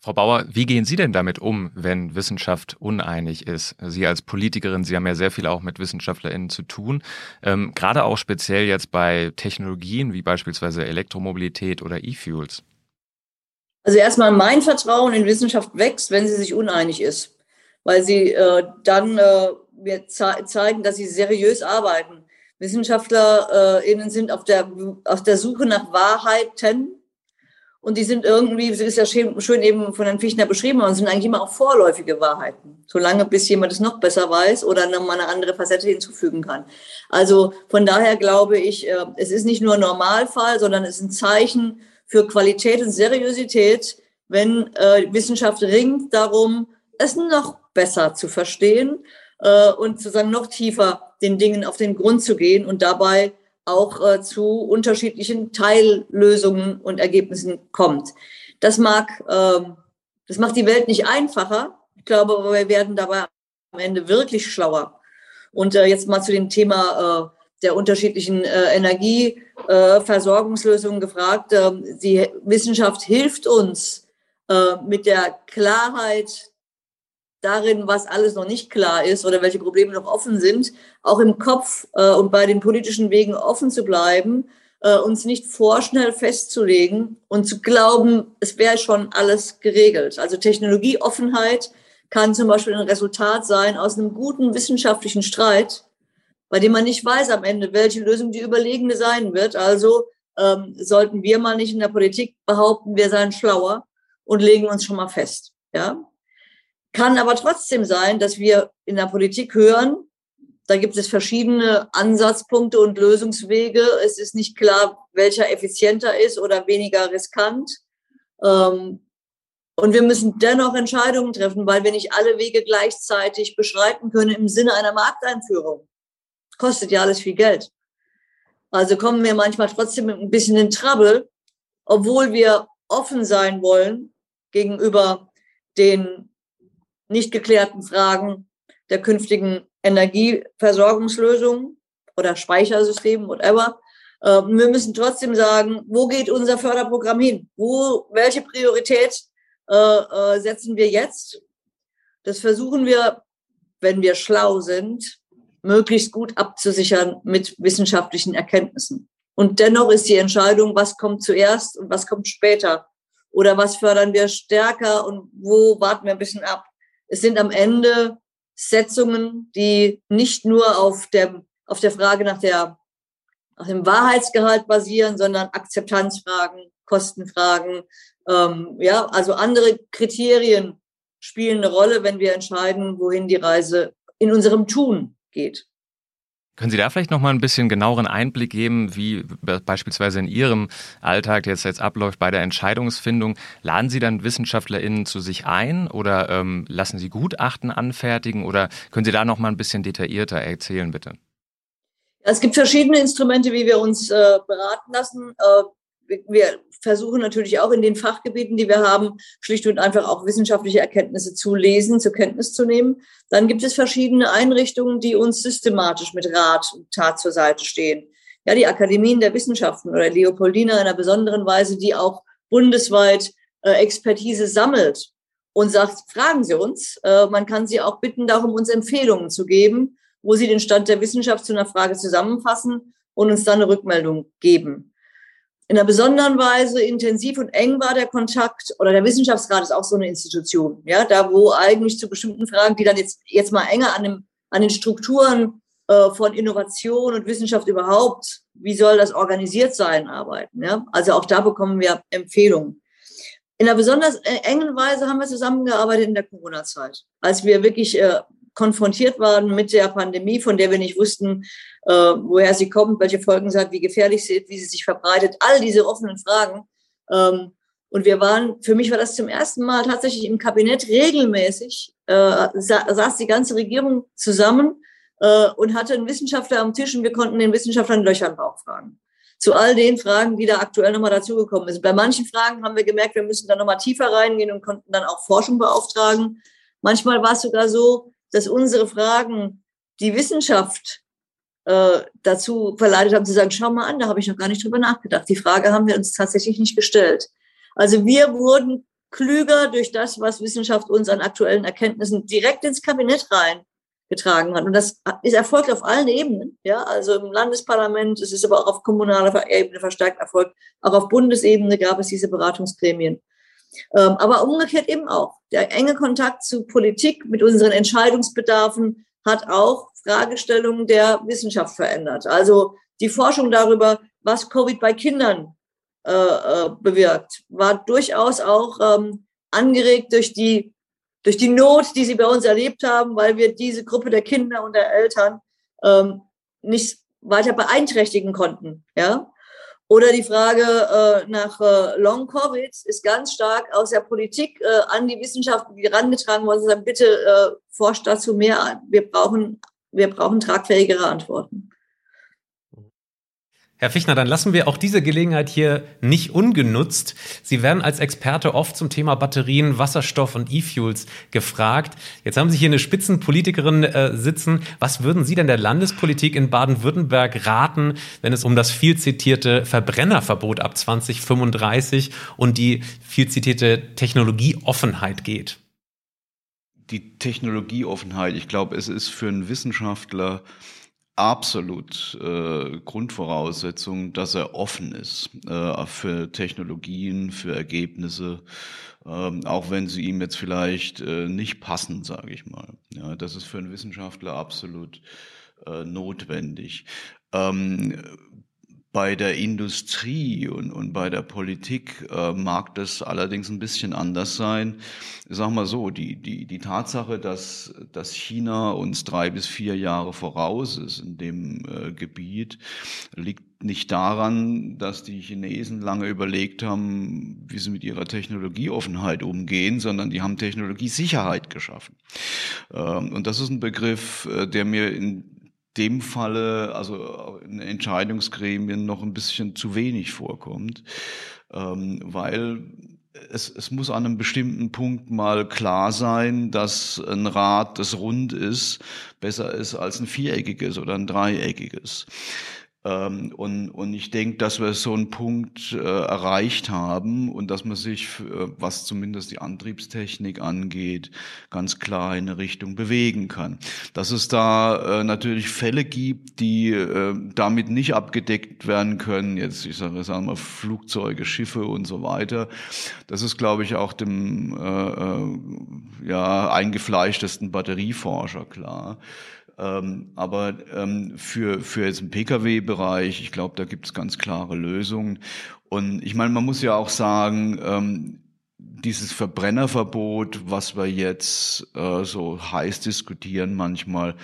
Frau Bauer, wie gehen Sie denn damit um, wenn Wissenschaft uneinig ist? Sie als Politikerin, Sie haben ja sehr viel auch mit WissenschaftlerInnen zu tun. Ähm, gerade auch speziell jetzt bei Technologien wie beispielsweise Elektromobilität oder E-Fuels. Also erstmal mein Vertrauen in Wissenschaft wächst, wenn sie sich uneinig ist, weil sie äh, dann äh, mir ze zeigen, dass sie seriös arbeiten. WissenschaftlerInnen äh, sind auf der, auf der Suche nach Wahrheiten und die sind irgendwie, das ist ja schön, eben von Herrn Fichtner beschrieben, und sind eigentlich immer auch vorläufige Wahrheiten. Solange bis jemand es noch besser weiß oder nochmal eine andere Facette hinzufügen kann. Also von daher glaube ich, äh, es ist nicht nur Normalfall, sondern es ist ein Zeichen für Qualität und Seriosität, wenn äh, Wissenschaft ringt darum, es noch besser zu verstehen äh, und sozusagen noch tiefer den Dingen auf den Grund zu gehen und dabei auch äh, zu unterschiedlichen Teillösungen und Ergebnissen kommt. Das mag, äh, das macht die Welt nicht einfacher. Ich glaube, wir werden dabei am Ende wirklich schlauer. Und äh, jetzt mal zu dem Thema äh, der unterschiedlichen äh, Energieversorgungslösungen äh, gefragt. Äh, die Wissenschaft hilft uns mit der Klarheit darin, was alles noch nicht klar ist oder welche Probleme noch offen sind, auch im Kopf äh, und bei den politischen Wegen offen zu bleiben, äh, uns nicht vorschnell festzulegen und zu glauben, es wäre schon alles geregelt. Also Technologieoffenheit kann zum Beispiel ein Resultat sein aus einem guten wissenschaftlichen Streit, bei dem man nicht weiß am Ende, welche Lösung die überlegene sein wird. Also ähm, sollten wir mal nicht in der Politik behaupten, wir seien schlauer und legen uns schon mal fest. Ja, Kann aber trotzdem sein, dass wir in der Politik hören, da gibt es verschiedene Ansatzpunkte und Lösungswege. Es ist nicht klar, welcher effizienter ist oder weniger riskant. Ähm, und wir müssen dennoch Entscheidungen treffen, weil wir nicht alle Wege gleichzeitig beschreiten können im Sinne einer Markteinführung. Kostet ja alles viel Geld. Also kommen wir manchmal trotzdem ein bisschen in Trouble, obwohl wir offen sein wollen gegenüber den nicht geklärten Fragen der künftigen Energieversorgungslösungen oder Speichersystemen, whatever. Ähm, wir müssen trotzdem sagen, wo geht unser Förderprogramm hin? Wo, welche Priorität äh, äh, setzen wir jetzt? Das versuchen wir, wenn wir schlau sind, möglichst gut abzusichern mit wissenschaftlichen Erkenntnissen. Und dennoch ist die Entscheidung, was kommt zuerst und was kommt später. Oder was fördern wir stärker und wo warten wir ein bisschen ab. Es sind am Ende Setzungen, die nicht nur auf der, auf der Frage nach, der, nach dem Wahrheitsgehalt basieren, sondern Akzeptanzfragen, Kostenfragen. Ähm, ja, also andere Kriterien spielen eine Rolle, wenn wir entscheiden, wohin die Reise in unserem Tun geht. Können Sie da vielleicht noch mal ein bisschen genaueren Einblick geben, wie beispielsweise in Ihrem Alltag jetzt, jetzt abläuft bei der Entscheidungsfindung? Laden Sie dann WissenschaftlerInnen zu sich ein oder ähm, lassen Sie Gutachten anfertigen oder können Sie da noch mal ein bisschen detaillierter erzählen, bitte? Es gibt verschiedene Instrumente, wie wir uns äh, beraten lassen. Äh, wir versuchen natürlich auch in den Fachgebieten, die wir haben, schlicht und einfach auch wissenschaftliche Erkenntnisse zu lesen, zur Kenntnis zu nehmen. Dann gibt es verschiedene Einrichtungen, die uns systematisch mit Rat und Tat zur Seite stehen. Ja, die Akademien der Wissenschaften oder Leopoldina in einer besonderen Weise, die auch bundesweit äh, Expertise sammelt und sagt, fragen Sie uns. Äh, man kann Sie auch bitten, darum uns Empfehlungen zu geben, wo Sie den Stand der Wissenschaft zu einer Frage zusammenfassen und uns dann eine Rückmeldung geben in einer besonderen Weise intensiv und eng war der Kontakt oder der Wissenschaftsrat ist auch so eine Institution, ja, da wo eigentlich zu bestimmten Fragen, die dann jetzt jetzt mal enger an dem an den Strukturen äh, von Innovation und Wissenschaft überhaupt, wie soll das organisiert sein, arbeiten, ja, also auch da bekommen wir Empfehlungen. In einer besonders äh, engen Weise haben wir zusammengearbeitet in der Corona-Zeit, als wir wirklich äh, konfrontiert waren mit der Pandemie, von der wir nicht wussten, äh, woher sie kommt, welche Folgen sie hat, wie gefährlich sie ist, wie sie sich verbreitet, all diese offenen Fragen. Ähm, und wir waren, für mich war das zum ersten Mal tatsächlich im Kabinett regelmäßig, äh, saß die ganze Regierung zusammen äh, und hatte einen Wissenschaftler am Tisch und wir konnten den Wissenschaftlern Löcher im fragen. Zu all den Fragen, die da aktuell nochmal dazugekommen sind. Bei manchen Fragen haben wir gemerkt, wir müssen da nochmal tiefer reingehen und konnten dann auch Forschung beauftragen. Manchmal war es sogar so, dass unsere Fragen die Wissenschaft äh, dazu verleitet haben zu sagen, schau mal an, da habe ich noch gar nicht drüber nachgedacht. Die Frage haben wir uns tatsächlich nicht gestellt. Also wir wurden klüger durch das, was Wissenschaft uns an aktuellen Erkenntnissen direkt ins Kabinett reingetragen hat. Und das ist erfolgt auf allen Ebenen. Ja, also im Landesparlament, es ist aber auch auf kommunaler Ebene verstärkt erfolgt. Auch auf Bundesebene gab es diese Beratungsgremien. Ähm, aber umgekehrt eben auch. Der enge Kontakt zu Politik mit unseren Entscheidungsbedarfen hat auch Fragestellungen der Wissenschaft verändert. Also die Forschung darüber, was Covid bei Kindern äh, äh, bewirkt, war durchaus auch ähm, angeregt durch die, durch die Not, die sie bei uns erlebt haben, weil wir diese Gruppe der Kinder und der Eltern ähm, nicht weiter beeinträchtigen konnten. Ja? Oder die Frage äh, nach äh, Long Covid ist ganz stark aus der Politik äh, an die Wissenschaft herangetragen worden. Sagen, bitte äh, forscht dazu mehr. Wir brauchen, wir brauchen tragfähigere Antworten. Herr Fichtner, dann lassen wir auch diese Gelegenheit hier nicht ungenutzt. Sie werden als Experte oft zum Thema Batterien, Wasserstoff und E-Fuels gefragt. Jetzt haben Sie hier eine Spitzenpolitikerin äh, sitzen. Was würden Sie denn der Landespolitik in Baden-Württemberg raten, wenn es um das viel zitierte Verbrennerverbot ab 2035 und die viel zitierte Technologieoffenheit geht? Die Technologieoffenheit, ich glaube, es ist für einen Wissenschaftler absolut äh, Grundvoraussetzung, dass er offen ist äh, für Technologien, für Ergebnisse, ähm, auch wenn sie ihm jetzt vielleicht äh, nicht passen, sage ich mal. Ja, das ist für einen Wissenschaftler absolut äh, notwendig. Ähm, bei der Industrie und, und bei der Politik äh, mag das allerdings ein bisschen anders sein. Ich sag mal so, die, die, die Tatsache, dass, dass China uns drei bis vier Jahre voraus ist in dem äh, Gebiet, liegt nicht daran, dass die Chinesen lange überlegt haben, wie sie mit ihrer Technologieoffenheit umgehen, sondern die haben Technologiesicherheit geschaffen. Ähm, und das ist ein Begriff, äh, der mir in dem Falle, also in Entscheidungsgremien noch ein bisschen zu wenig vorkommt, ähm, weil es, es muss an einem bestimmten Punkt mal klar sein, dass ein Rad, das rund ist, besser ist als ein viereckiges oder ein dreieckiges. Ähm, und, und ich denke, dass wir so einen Punkt äh, erreicht haben und dass man sich, äh, was zumindest die Antriebstechnik angeht, ganz klar in eine Richtung bewegen kann. Dass es da äh, natürlich Fälle gibt, die äh, damit nicht abgedeckt werden können, jetzt ich sage sagen mal Flugzeuge, Schiffe und so weiter, das ist, glaube ich, auch dem äh, äh, ja, eingefleischtesten Batterieforscher klar. Ähm, aber ähm, für, für jetzt den Pkw-Bereich, ich glaube, da gibt es ganz klare Lösungen. Und ich meine, man muss ja auch sagen, ähm, dieses Verbrennerverbot, was wir jetzt äh, so heiß diskutieren manchmal.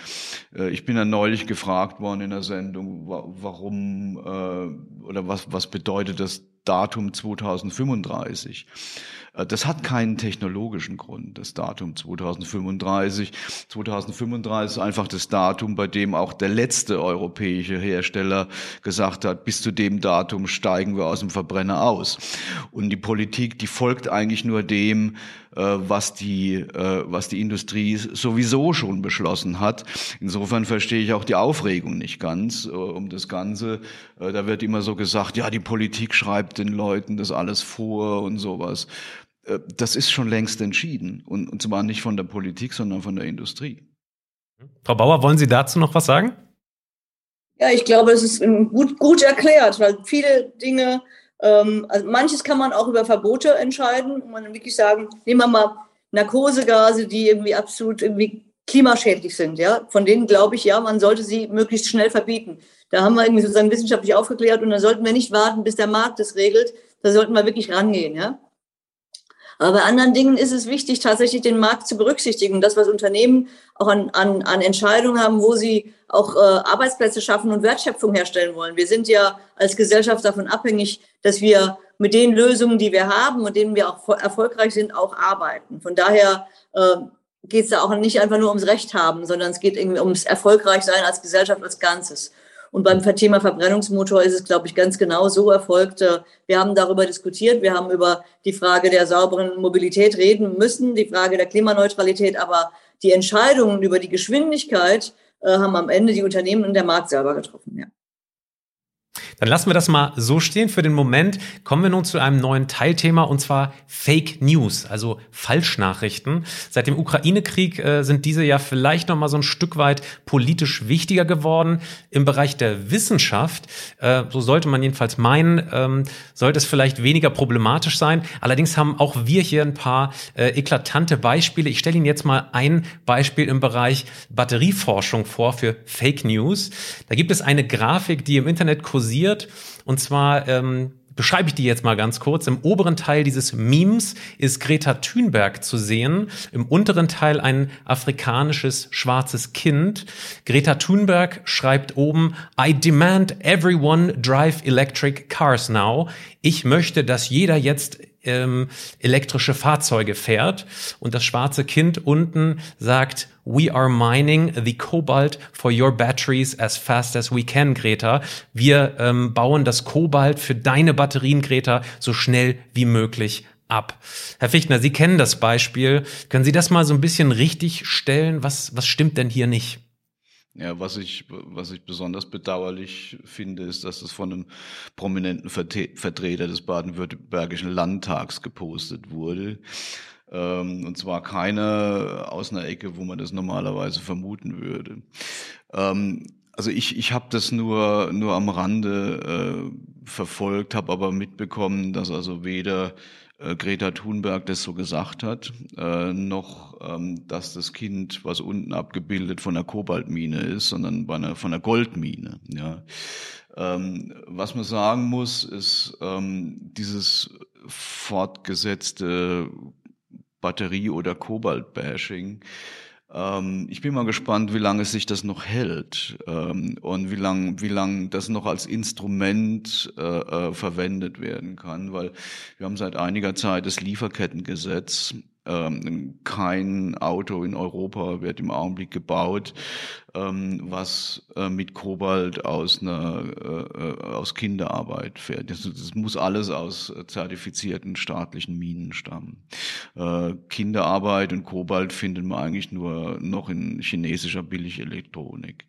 Äh, ich bin ja neulich gefragt worden in der Sendung, wa warum äh, oder was, was bedeutet das Datum 2035? Äh, das hat keinen technologischen Grund, das Datum 2035. 2035 ist einfach das Datum, bei dem auch der letzte europäische Hersteller gesagt hat, bis zu dem Datum steigen wir aus dem Verbrenner aus. Und die Politik, die folgt eigentlich nur dem, äh, was die, äh, was die Industrie sowieso schon beschlossen hat. Insofern verstehe ich auch die Aufregung nicht ganz um das Ganze. Da wird immer so gesagt, ja, die Politik schreibt den Leuten das alles vor und sowas. Äh, das ist schon längst entschieden. Und, und zwar nicht von der Politik, sondern von der Industrie. Frau Bauer, wollen Sie dazu noch was sagen? Ja, ich glaube, es ist gut, gut erklärt, weil viele Dinge, ähm, also manches kann man auch über Verbote entscheiden. Und man wirklich sagen, nehmen wir mal Narkosegase, die irgendwie absolut irgendwie klimaschädlich sind. Ja, von denen glaube ich, ja, man sollte sie möglichst schnell verbieten. Da haben wir irgendwie sozusagen wissenschaftlich aufgeklärt und da sollten wir nicht warten, bis der Markt das regelt. Da sollten wir wirklich rangehen. Ja, aber bei anderen Dingen ist es wichtig, tatsächlich den Markt zu berücksichtigen. Das, was Unternehmen auch an, an, an Entscheidungen haben, wo sie auch äh, Arbeitsplätze schaffen und Wertschöpfung herstellen wollen. Wir sind ja als Gesellschaft davon abhängig, dass wir mit den Lösungen, die wir haben und denen wir auch erfolgreich sind, auch arbeiten. Von daher äh, geht es da auch nicht einfach nur ums Recht haben, sondern es geht irgendwie ums Erfolgreichsein als Gesellschaft als Ganzes. Und beim Thema Verbrennungsmotor ist es, glaube ich, ganz genau so erfolgt. Äh, wir haben darüber diskutiert. Wir haben über die Frage der sauberen Mobilität reden müssen, die Frage der Klimaneutralität. Aber die Entscheidungen über die Geschwindigkeit äh, haben am Ende die Unternehmen und der Markt selber getroffen. Ja. Dann lassen wir das mal so stehen für den Moment. Kommen wir nun zu einem neuen Teilthema und zwar Fake News, also Falschnachrichten. Seit dem Ukraine-Krieg äh, sind diese ja vielleicht noch mal so ein Stück weit politisch wichtiger geworden. Im Bereich der Wissenschaft, äh, so sollte man jedenfalls meinen, ähm, sollte es vielleicht weniger problematisch sein. Allerdings haben auch wir hier ein paar äh, eklatante Beispiele. Ich stelle Ihnen jetzt mal ein Beispiel im Bereich Batterieforschung vor für Fake News. Da gibt es eine Grafik, die im Internet kursiert kursiert. Und zwar ähm, beschreibe ich die jetzt mal ganz kurz. Im oberen Teil dieses Memes ist Greta Thunberg zu sehen, im unteren Teil ein afrikanisches schwarzes Kind. Greta Thunberg schreibt oben, I demand everyone drive electric cars now. Ich möchte, dass jeder jetzt ähm, elektrische Fahrzeuge fährt. Und das schwarze Kind unten sagt, We are mining the cobalt for your batteries as fast as we can, Greta. Wir ähm, bauen das Kobalt für deine Batterien, Greta, so schnell wie möglich ab. Herr Fichtner, Sie kennen das Beispiel. Können Sie das mal so ein bisschen richtig stellen? Was, was stimmt denn hier nicht? Ja, was ich, was ich besonders bedauerlich finde, ist, dass es von einem prominenten Vertreter des baden-württembergischen Landtags gepostet wurde. Ähm, und zwar keiner aus einer Ecke, wo man das normalerweise vermuten würde. Ähm, also ich, ich habe das nur, nur am Rande äh, verfolgt, habe aber mitbekommen, dass also weder äh, Greta Thunberg das so gesagt hat, äh, noch, ähm, dass das Kind, was unten abgebildet von einer Kobaltmine ist, sondern bei einer, von einer Goldmine. Ja. Ähm, was man sagen muss, ist ähm, dieses fortgesetzte Batterie- oder Kobalt-Bashing. Ähm, ich bin mal gespannt, wie lange sich das noch hält ähm, und wie lange wie lang das noch als Instrument äh, äh, verwendet werden kann, weil wir haben seit einiger Zeit das Lieferkettengesetz ähm, kein Auto in Europa wird im Augenblick gebaut, ähm, was äh, mit Kobalt aus einer äh, äh aus Kinderarbeit fährt. Das, das, muss alles aus zertifizierten staatlichen Minen stammen. Äh, Kinderarbeit und Kobalt findet man eigentlich nur noch in chinesischer Billigelektronik.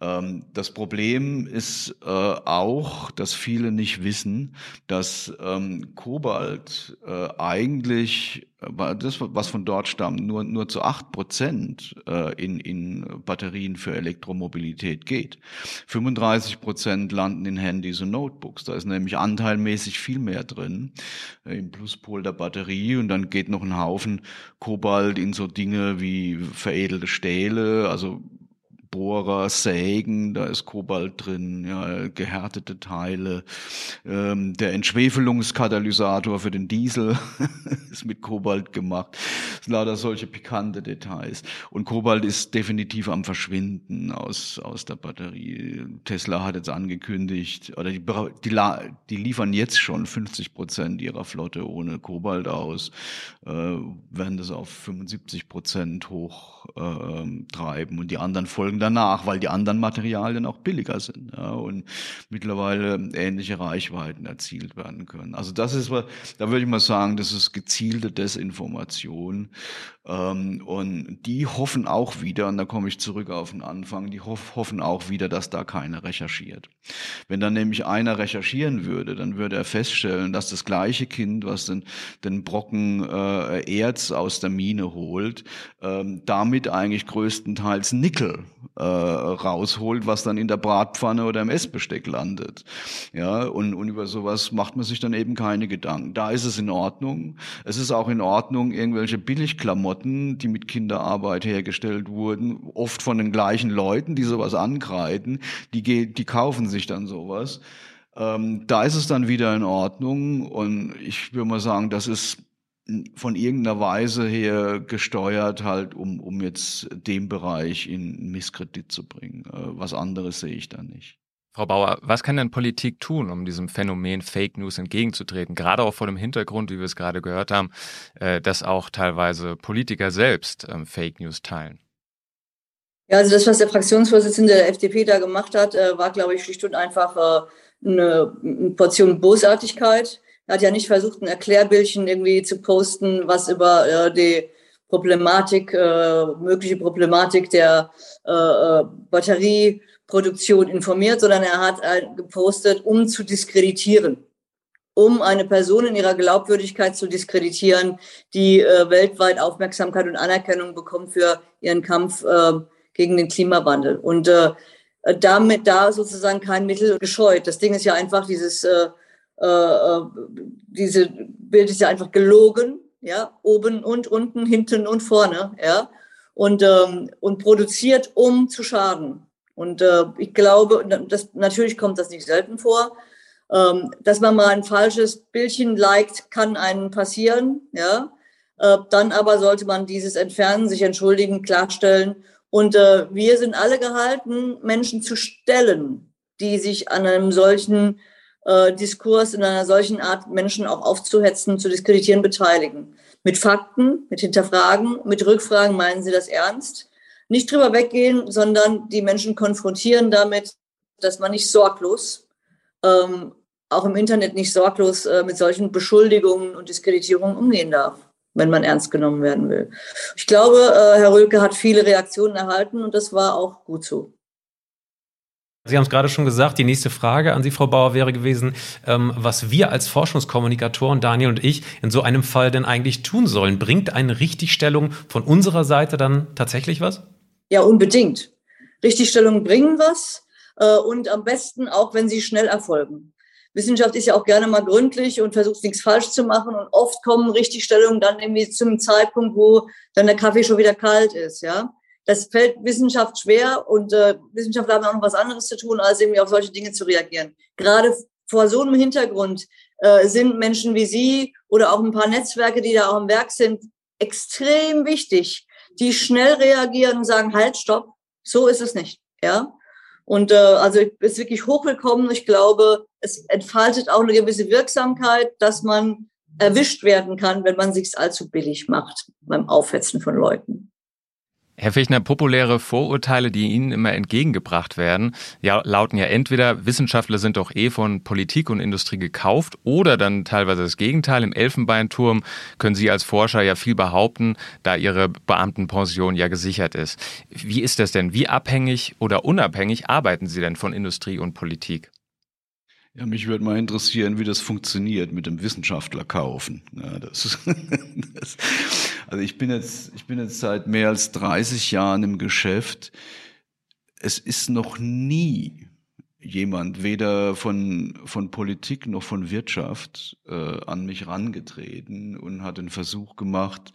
Ähm, das Problem ist äh, auch, dass viele nicht wissen, dass ähm, Kobalt äh, eigentlich, äh, das, was von dort stammt, nur, nur zu acht Prozent äh, in, in Batterien für Elektromobilität geht. 35 Prozent landen in Handys und Notebooks. Da ist nämlich anteilmäßig viel mehr drin äh, im Pluspol der Batterie und dann geht noch ein Haufen Kobalt in so Dinge wie veredelte Stähle, also Bohrer, Sägen, da ist Kobalt drin, ja, gehärtete Teile. Ähm, der Entschwefelungskatalysator für den Diesel ist mit Kobalt gemacht. Das sind lauter solche pikante Details. Und Kobalt ist definitiv am Verschwinden aus, aus der Batterie. Tesla hat jetzt angekündigt, oder die, die, die liefern jetzt schon 50 Prozent ihrer Flotte ohne Kobalt aus, äh, werden das auf 75 Prozent hoch äh, und die anderen folgen danach, weil die anderen Materialien auch billiger sind ja, und mittlerweile ähnliche Reichweiten erzielt werden können. Also das ist, da würde ich mal sagen, das ist gezielte Desinformation. Ähm, und die hoffen auch wieder, und da komme ich zurück auf den Anfang, die hoff, hoffen auch wieder, dass da keiner recherchiert. Wenn dann nämlich einer recherchieren würde, dann würde er feststellen, dass das gleiche Kind, was den, den Brocken äh, Erz aus der Mine holt, ähm, damit eigentlich größtenteils Nickel äh, rausholt, was dann in der Bratpfanne oder im Essbesteck landet. Ja, und, und über sowas macht man sich dann eben keine Gedanken. Da ist es in Ordnung. Es ist auch in Ordnung, irgendwelche Billigklamotten, die mit Kinderarbeit hergestellt wurden, oft von den gleichen Leuten, die sowas ankreiden, die, die kaufen sich dann sowas. Ähm, da ist es dann wieder in Ordnung und ich würde mal sagen, das ist von irgendeiner Weise her gesteuert, halt, um, um jetzt den Bereich in Misskredit zu bringen. Äh, was anderes sehe ich da nicht. Frau Bauer, was kann denn Politik tun, um diesem Phänomen Fake News entgegenzutreten? Gerade auch vor dem Hintergrund, wie wir es gerade gehört haben, äh, dass auch teilweise Politiker selbst ähm, Fake News teilen. Ja, also das, was der Fraktionsvorsitzende der FDP da gemacht hat, äh, war, glaube ich, schlicht und einfach eine Portion Bosartigkeit er hat ja nicht versucht, ein Erklärbildchen irgendwie zu posten, was über äh, die Problematik, äh, mögliche Problematik der äh, äh Batterieproduktion informiert, sondern er hat gepostet, um zu diskreditieren, um eine Person in ihrer Glaubwürdigkeit zu diskreditieren, die äh, weltweit Aufmerksamkeit und Anerkennung bekommt für ihren Kampf äh, gegen den Klimawandel. Und äh, damit da sozusagen kein Mittel gescheut. Das Ding ist ja einfach dieses äh, äh, äh, diese Bild ist ja einfach gelogen, ja, oben und unten, hinten und vorne, ja, und, ähm, und produziert, um zu schaden. Und äh, ich glaube, das, natürlich kommt das nicht selten vor, ähm, dass man mal ein falsches Bildchen liked, kann einem passieren, ja. Äh, dann aber sollte man dieses entfernen, sich entschuldigen, klarstellen. Und äh, wir sind alle gehalten, Menschen zu stellen, die sich an einem solchen äh, Diskurs in einer solchen Art, Menschen auch aufzuhetzen, zu diskreditieren, beteiligen. Mit Fakten, mit Hinterfragen, mit Rückfragen, meinen Sie das ernst? Nicht drüber weggehen, sondern die Menschen konfrontieren damit, dass man nicht sorglos, ähm, auch im Internet nicht sorglos äh, mit solchen Beschuldigungen und Diskreditierungen umgehen darf, wenn man ernst genommen werden will. Ich glaube, äh, Herr Rülke hat viele Reaktionen erhalten und das war auch gut so. Sie haben es gerade schon gesagt, die nächste Frage an Sie, Frau Bauer, wäre gewesen, ähm, was wir als Forschungskommunikatoren, Daniel und ich, in so einem Fall denn eigentlich tun sollen. Bringt eine Richtigstellung von unserer Seite dann tatsächlich was? Ja, unbedingt. Richtigstellungen bringen was äh, und am besten auch, wenn sie schnell erfolgen. Wissenschaft ist ja auch gerne mal gründlich und versucht nichts falsch zu machen und oft kommen Richtigstellungen dann irgendwie zum Zeitpunkt, wo dann der Kaffee schon wieder kalt ist, ja. Das fällt Wissenschaft schwer und äh, Wissenschaftler haben auch noch was anderes zu tun, als irgendwie auf solche Dinge zu reagieren. Gerade vor so einem Hintergrund äh, sind Menschen wie Sie oder auch ein paar Netzwerke, die da auch im Werk sind, extrem wichtig, die schnell reagieren und sagen, halt, stopp, so ist es nicht. Ja. Und äh, also ist wirklich hochwillkommen. Ich glaube, es entfaltet auch eine gewisse Wirksamkeit, dass man erwischt werden kann, wenn man sich allzu billig macht beim Aufhetzen von Leuten. Herr Fichtner, populäre Vorurteile, die Ihnen immer entgegengebracht werden, ja, lauten ja entweder, Wissenschaftler sind doch eh von Politik und Industrie gekauft oder dann teilweise das Gegenteil. Im Elfenbeinturm können Sie als Forscher ja viel behaupten, da Ihre Beamtenpension ja gesichert ist. Wie ist das denn? Wie abhängig oder unabhängig arbeiten Sie denn von Industrie und Politik? Ja, mich würde mal interessieren, wie das funktioniert mit dem Wissenschaftler kaufen. Ja, das, das, also ich bin jetzt, ich bin jetzt seit mehr als 30 Jahren im Geschäft. Es ist noch nie jemand, weder von, von Politik noch von Wirtschaft, äh, an mich rangetreten und hat den Versuch gemacht,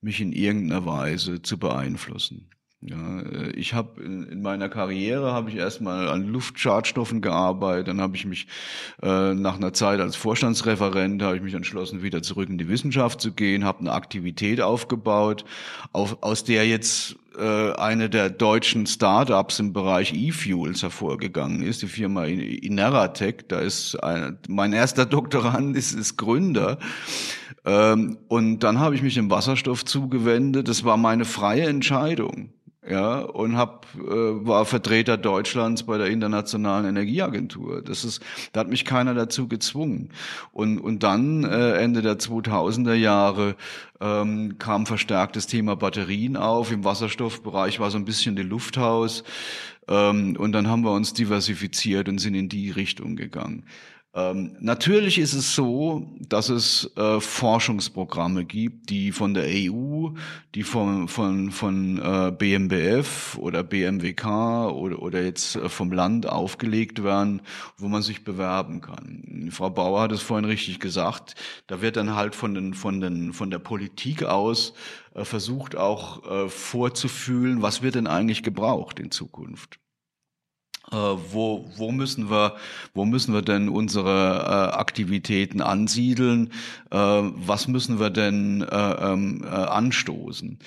mich in irgendeiner Weise zu beeinflussen. Ja, äh, ich habe in meiner Karriere habe ich erstmal an Luftschadstoffen gearbeitet, dann habe ich mich äh, nach einer Zeit als Vorstandsreferent habe ich mich entschlossen, wieder zurück in die Wissenschaft zu gehen, habe eine Aktivität aufgebaut, auf, aus der jetzt äh, eine der deutschen Startups im Bereich E-Fuels hervorgegangen ist, die Firma Ineratec. Da ist ein, mein erster Doktorand ist, ist Gründer. Ähm, und dann habe ich mich dem Wasserstoff zugewendet. Das war meine freie Entscheidung ja, und hab, äh, war Vertreter Deutschlands bei der Internationalen Energieagentur. Das ist, da hat mich keiner dazu gezwungen. Und, und dann, äh, Ende der 2000er Jahre, ähm, kam verstärkt das Thema Batterien auf. Im Wasserstoffbereich war so ein bisschen die Lufthaus. Ähm, und dann haben wir uns diversifiziert und sind in die Richtung gegangen. Ähm, natürlich ist es so, dass es äh, Forschungsprogramme gibt, die von der EU, die von, von, von äh, BMBF oder BMWK oder, oder jetzt äh, vom Land aufgelegt werden, wo man sich bewerben kann. Frau Bauer hat es vorhin richtig gesagt, da wird dann halt von, den, von, den, von der Politik aus äh, versucht auch äh, vorzufühlen, was wird denn eigentlich gebraucht in Zukunft. Äh, wo, wo, müssen wir, wo müssen wir denn unsere äh, Aktivitäten ansiedeln? Äh, was müssen wir denn äh, ähm, äh, anstoßen?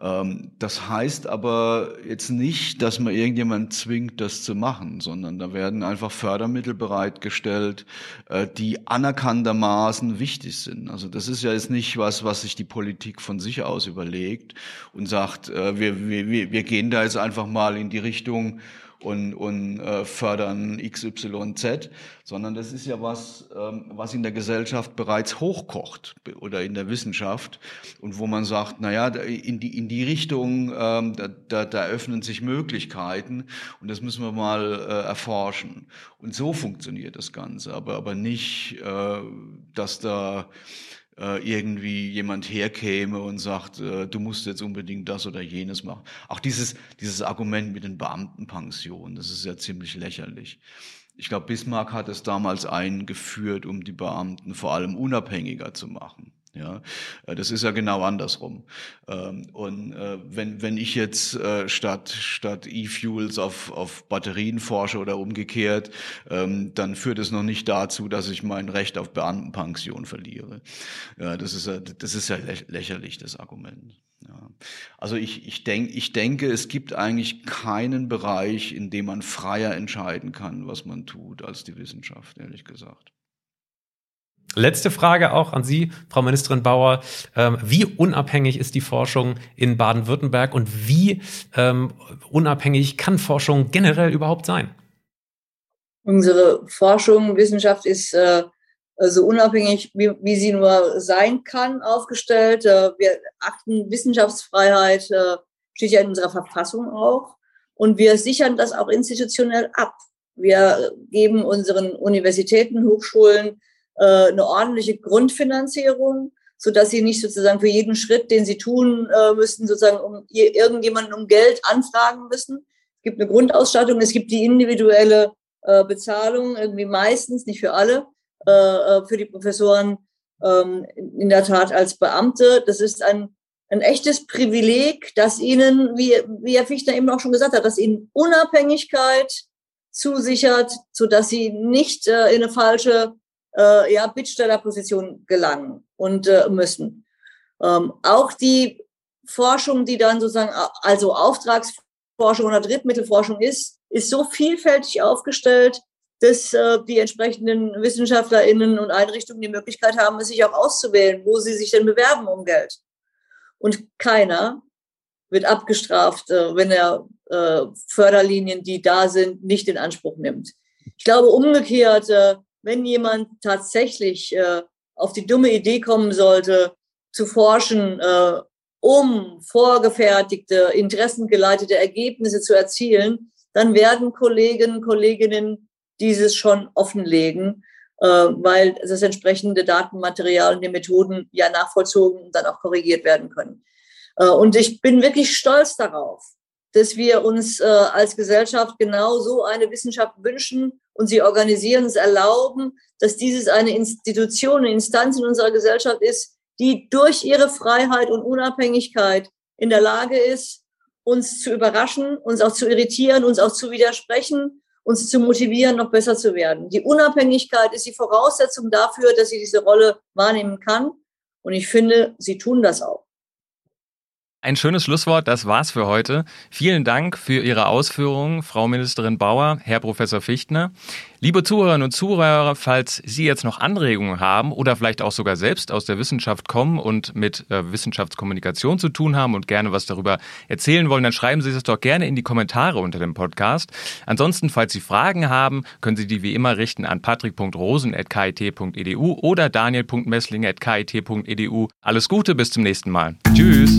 Ähm, das heißt aber jetzt nicht, dass man irgendjemand zwingt, das zu machen, sondern da werden einfach Fördermittel bereitgestellt, äh, die anerkanntermaßen wichtig sind. Also das ist ja jetzt nicht was, was sich die Politik von sich aus überlegt und sagt, wir, wir, wir gehen da jetzt einfach mal in die Richtung, und, und äh, fördern XYZ, sondern das ist ja was, ähm, was in der Gesellschaft bereits hochkocht oder in der Wissenschaft und wo man sagt, naja, in die, in die Richtung, ähm, da, da, da öffnen sich Möglichkeiten und das müssen wir mal äh, erforschen. Und so funktioniert das Ganze, aber, aber nicht, äh, dass da irgendwie jemand herkäme und sagt, äh, du musst jetzt unbedingt das oder jenes machen. Auch dieses, dieses Argument mit den Beamtenpensionen, das ist ja ziemlich lächerlich. Ich glaube, Bismarck hat es damals eingeführt, um die Beamten vor allem unabhängiger zu machen. Ja, äh, das ist ja genau andersrum. Ähm, und äh, wenn, wenn ich jetzt äh, statt, statt E-Fuels auf, auf Batterien forsche oder umgekehrt, ähm, dann führt es noch nicht dazu, dass ich mein Recht auf Beamtenpension verliere. Ja, das ist ja, das ist ja lächerlich, das Argument. Ja. Also ich, ich, denk, ich denke, es gibt eigentlich keinen Bereich, in dem man freier entscheiden kann, was man tut, als die Wissenschaft, ehrlich gesagt. Letzte Frage auch an Sie, Frau Ministerin Bauer. Ähm, wie unabhängig ist die Forschung in Baden-Württemberg und wie ähm, unabhängig kann Forschung generell überhaupt sein? Unsere Forschung, Wissenschaft ist äh, so unabhängig, wie, wie, sie nur sein kann, aufgestellt. Äh, wir achten Wissenschaftsfreiheit, äh, steht ja in unserer Verfassung auch. Und wir sichern das auch institutionell ab. Wir geben unseren Universitäten, Hochschulen äh, eine ordentliche Grundfinanzierung, so dass sie nicht sozusagen für jeden Schritt, den sie tun äh, müssen, sozusagen um irgendjemanden um Geld anfragen müssen. Es gibt eine Grundausstattung, es gibt die individuelle äh, Bezahlung, irgendwie meistens, nicht für alle, äh, äh für die Professoren ähm, in der Tat als Beamte. Das ist ein, ein echtes Privileg, dass ihnen, wie, wie Herr Fichtner eben auch schon gesagt hat, dass ihnen Unabhängigkeit zusichert, so dass sie nicht äh, in eine falsche äh, ja, Bittstellerposition gelangen und äh, müssen. Ähm, auch die Forschung, die dann sozusagen also Auftragsforschung oder Drittmittelforschung ist, ist so vielfältig aufgestellt, dass äh, die entsprechenden WissenschaftlerInnen und Einrichtungen die Möglichkeit haben, sich auch auszuwählen, wo sie sich denn bewerben um Geld. Und keiner wird abgestraft, äh, wenn er äh, Förderlinien, die da sind, nicht in Anspruch nimmt. Ich glaube umgekehrt, äh, wenn jemand tatsächlich äh, auf die dumme Idee kommen sollte, zu forschen, äh, um vorgefertigte, interessengeleitete Ergebnisse zu erzielen, dann werden Kollegen, Kolleginnen dieses schon offenlegen, äh, weil das entsprechende Datenmaterial und die Methoden ja nachvollzogen und dann auch korrigiert werden können. Äh, und ich bin wirklich stolz darauf, dass wir uns äh, als Gesellschaft genau so eine Wissenschaft wünschen und sie organisieren, es erlauben, dass dieses eine Institution, eine Instanz in unserer Gesellschaft ist, die durch ihre Freiheit und Unabhängigkeit in der Lage ist, uns zu überraschen, uns auch zu irritieren, uns auch zu widersprechen, uns zu motivieren, noch besser zu werden. Die Unabhängigkeit ist die Voraussetzung dafür, dass sie diese Rolle wahrnehmen kann. Und ich finde, sie tun das auch. Ein schönes Schlusswort, das war's für heute. Vielen Dank für Ihre Ausführungen, Frau Ministerin Bauer, Herr Professor Fichtner. Liebe Zuhörerinnen und Zuhörer, falls Sie jetzt noch Anregungen haben oder vielleicht auch sogar selbst aus der Wissenschaft kommen und mit äh, Wissenschaftskommunikation zu tun haben und gerne was darüber erzählen wollen, dann schreiben Sie es doch gerne in die Kommentare unter dem Podcast. Ansonsten, falls Sie Fragen haben, können Sie die wie immer richten an patrick.rosen.kit.edu oder daniel.messling.kit.edu. Alles Gute, bis zum nächsten Mal. Tschüss.